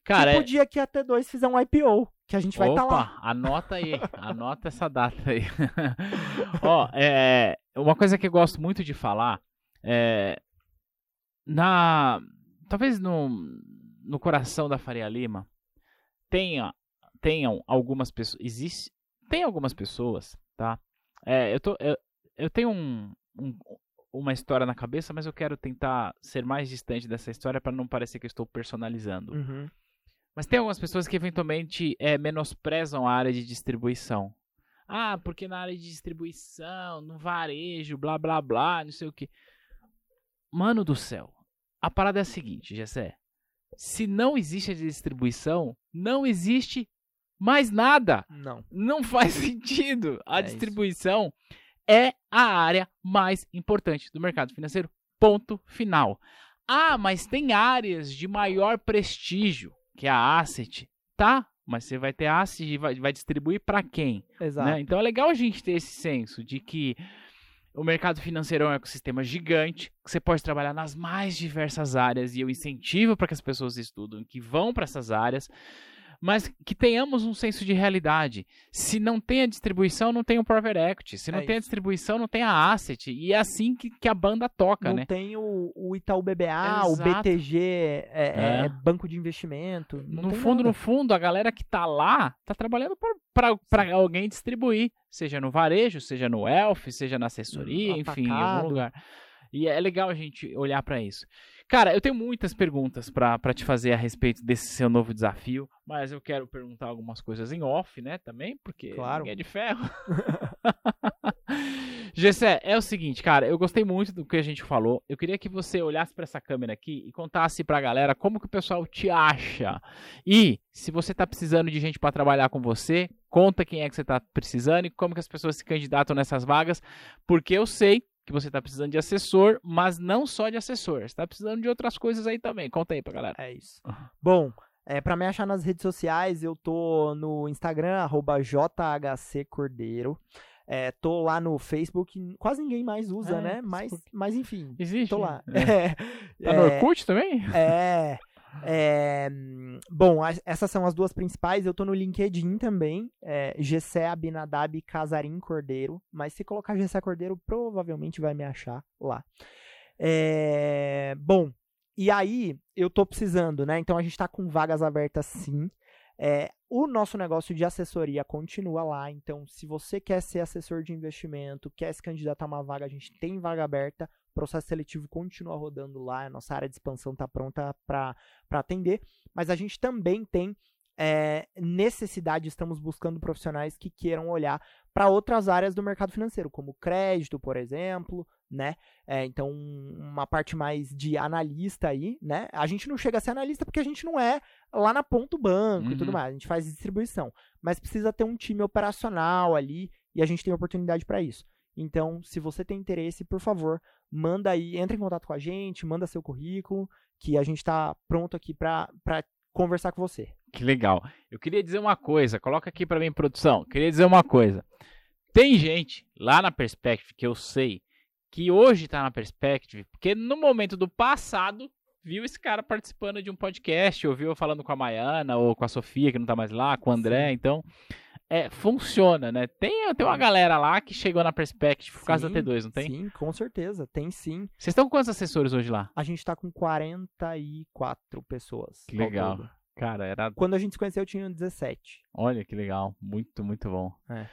Cara, tipo é- o dia que a T2 fizer um IPO, que a gente vai estar Opa, lá. anota aí, anota essa data aí. Ó, é, uma coisa que eu gosto muito de falar é na talvez no, no coração da Faria Lima tenha tenham algumas pessoas existe tem algumas pessoas, tá? É, eu tô eu, eu tenho um, um- uma história na cabeça, mas eu quero tentar ser mais distante dessa história para não parecer que eu estou personalizando. Uhum. Mas tem algumas pessoas que eventualmente é, menosprezam a área de distribuição. Ah, porque na área de distribuição, no varejo, blá blá blá, não sei o que. Mano do céu, a parada é a seguinte, Gessé. Se não existe a distribuição, não existe mais nada. Não. Não faz sentido. A É isso. distribuição é a área mais importante do mercado financeiro. Ponto final. Ah, mas tem áreas de maior prestígio, que é a asset. Tá, mas você vai ter asset e vai, vai distribuir para quem? Exato. né? Então é legal a gente ter esse senso de que o mercado financeiro é um ecossistema gigante, que você pode trabalhar nas mais diversas áreas e eu incentivo para que as pessoas estudem, que vão para essas áreas, mas que tenhamos um senso de realidade. Se não tem a distribuição, não tem o private equity. Se não É tem a isso. distribuição, não tem a asset. E é assim que, que a banda toca, não né? tem o, o Itaú BBA, o Exato. BTG, é, é, É. banco de investimento. não No fundo, nada. no fundo, a galera que tá lá tá trabalhando para alguém distribuir, seja no varejo, seja no Elf, seja na assessoria, No enfim, em algum lugar. E é legal a gente olhar para isso. Cara, eu tenho muitas perguntas para te fazer a respeito desse seu novo desafio, mas eu quero perguntar algumas coisas em off, né, também, porque Claro. é de ferro. Gessé, é o seguinte, cara, eu gostei muito do que a gente falou. Eu queria que você olhasse para essa câmera aqui e contasse pra galera como que o pessoal te acha. E se você tá precisando de gente para trabalhar com você, conta quem é que você tá precisando e como que as pessoas se candidatam nessas vagas, porque eu sei que você tá precisando de assessor, mas não só de assessor, você tá precisando de outras coisas aí também. Conta aí pra galera. É isso. Bom, é, para me achar nas redes sociais, eu tô no Instagram, arroba jhccordeiro. É, tô lá no Facebook, quase ninguém mais usa, É, né? Mas, mas enfim, Existe? tô lá. É. É, Tá no Orkut também? é, é, bom, as- essas são as duas principais. Eu tô no LinkedIn também, é, Gessé Abinadab Casarim Cordeiro. Mas se colocar Gessé Cordeiro, provavelmente vai me achar lá. É, bom, e aí eu tô precisando, né? Então a gente tá com vagas abertas sim. É, o nosso negócio de assessoria continua lá, então se você quer ser assessor de investimento, quer se candidatar a uma vaga, a gente tem vaga aberta, o processo seletivo continua rodando lá, a nossa área de expansão está pronta para atender, mas a gente também tem é, necessidade estamos buscando profissionais que queiram olhar para outras áreas do mercado financeiro, como crédito, por exemplo, né? É, então, uma parte mais de analista aí, né? A gente não chega a ser analista porque a gente não é lá na ponta do banco uhum. e tudo uhum. mais, a gente faz distribuição, mas precisa ter um time operacional ali e a gente tem oportunidade para isso. Então, se você tem interesse, por favor, manda aí, entra em contato com a gente, manda seu currículo, que a gente está pronto aqui para conversar com você. Que legal. Eu queria dizer uma coisa, coloca aqui para mim, produção. Queria dizer uma coisa. Tem gente lá na Perspective que eu sei que hoje está na Perspective, porque no momento do passado viu esse cara participando de um podcast, ouviu falando com a Maiana ou com a Sofia, que não está mais lá, com o André, Sim. então é, funciona, né? Tem, tem uma galera lá que chegou na Perspective por sim, causa da T2, não tem? Sim, com certeza, tem sim. Vocês estão com quantos assessores hoje lá? A gente está com 44 pessoas. Que legal. Cara, era. Quando a gente se conheceu, eu tinha 17. Olha que legal. Muito, muito bom. É.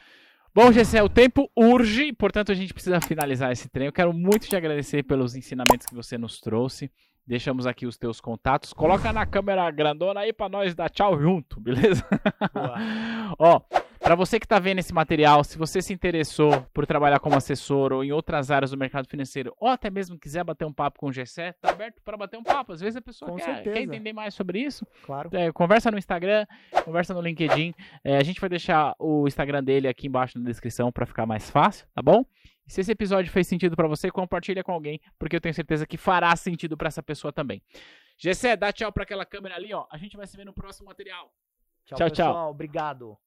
Bom, Gessé, o tempo urge, portanto a gente precisa finalizar esse treino. Eu quero muito te agradecer pelos ensinamentos que você nos trouxe. Deixamos aqui os teus contatos. Coloca na câmera grandona aí para nós dar tchau junto, beleza? Ó, para você que está vendo esse material, se você se interessou por trabalhar como assessor ou em outras áreas do mercado financeiro, ou até mesmo quiser bater um papo com o Gessé, tá aberto para bater um papo. Às vezes a pessoa quer, quer, entender mais sobre isso. Claro. É, conversa no Instagram, conversa no LinkedIn. É, a gente vai deixar o Instagram dele aqui embaixo na descrição para ficar mais fácil, tá bom? E se esse episódio fez sentido para você, compartilha com alguém, porque eu tenho certeza que fará sentido para essa pessoa também. Gessé, dá tchau para aquela câmera ali, ó. A gente vai se ver no próximo material. Tchau, tchau. Pessoal. Tchau. Obrigado.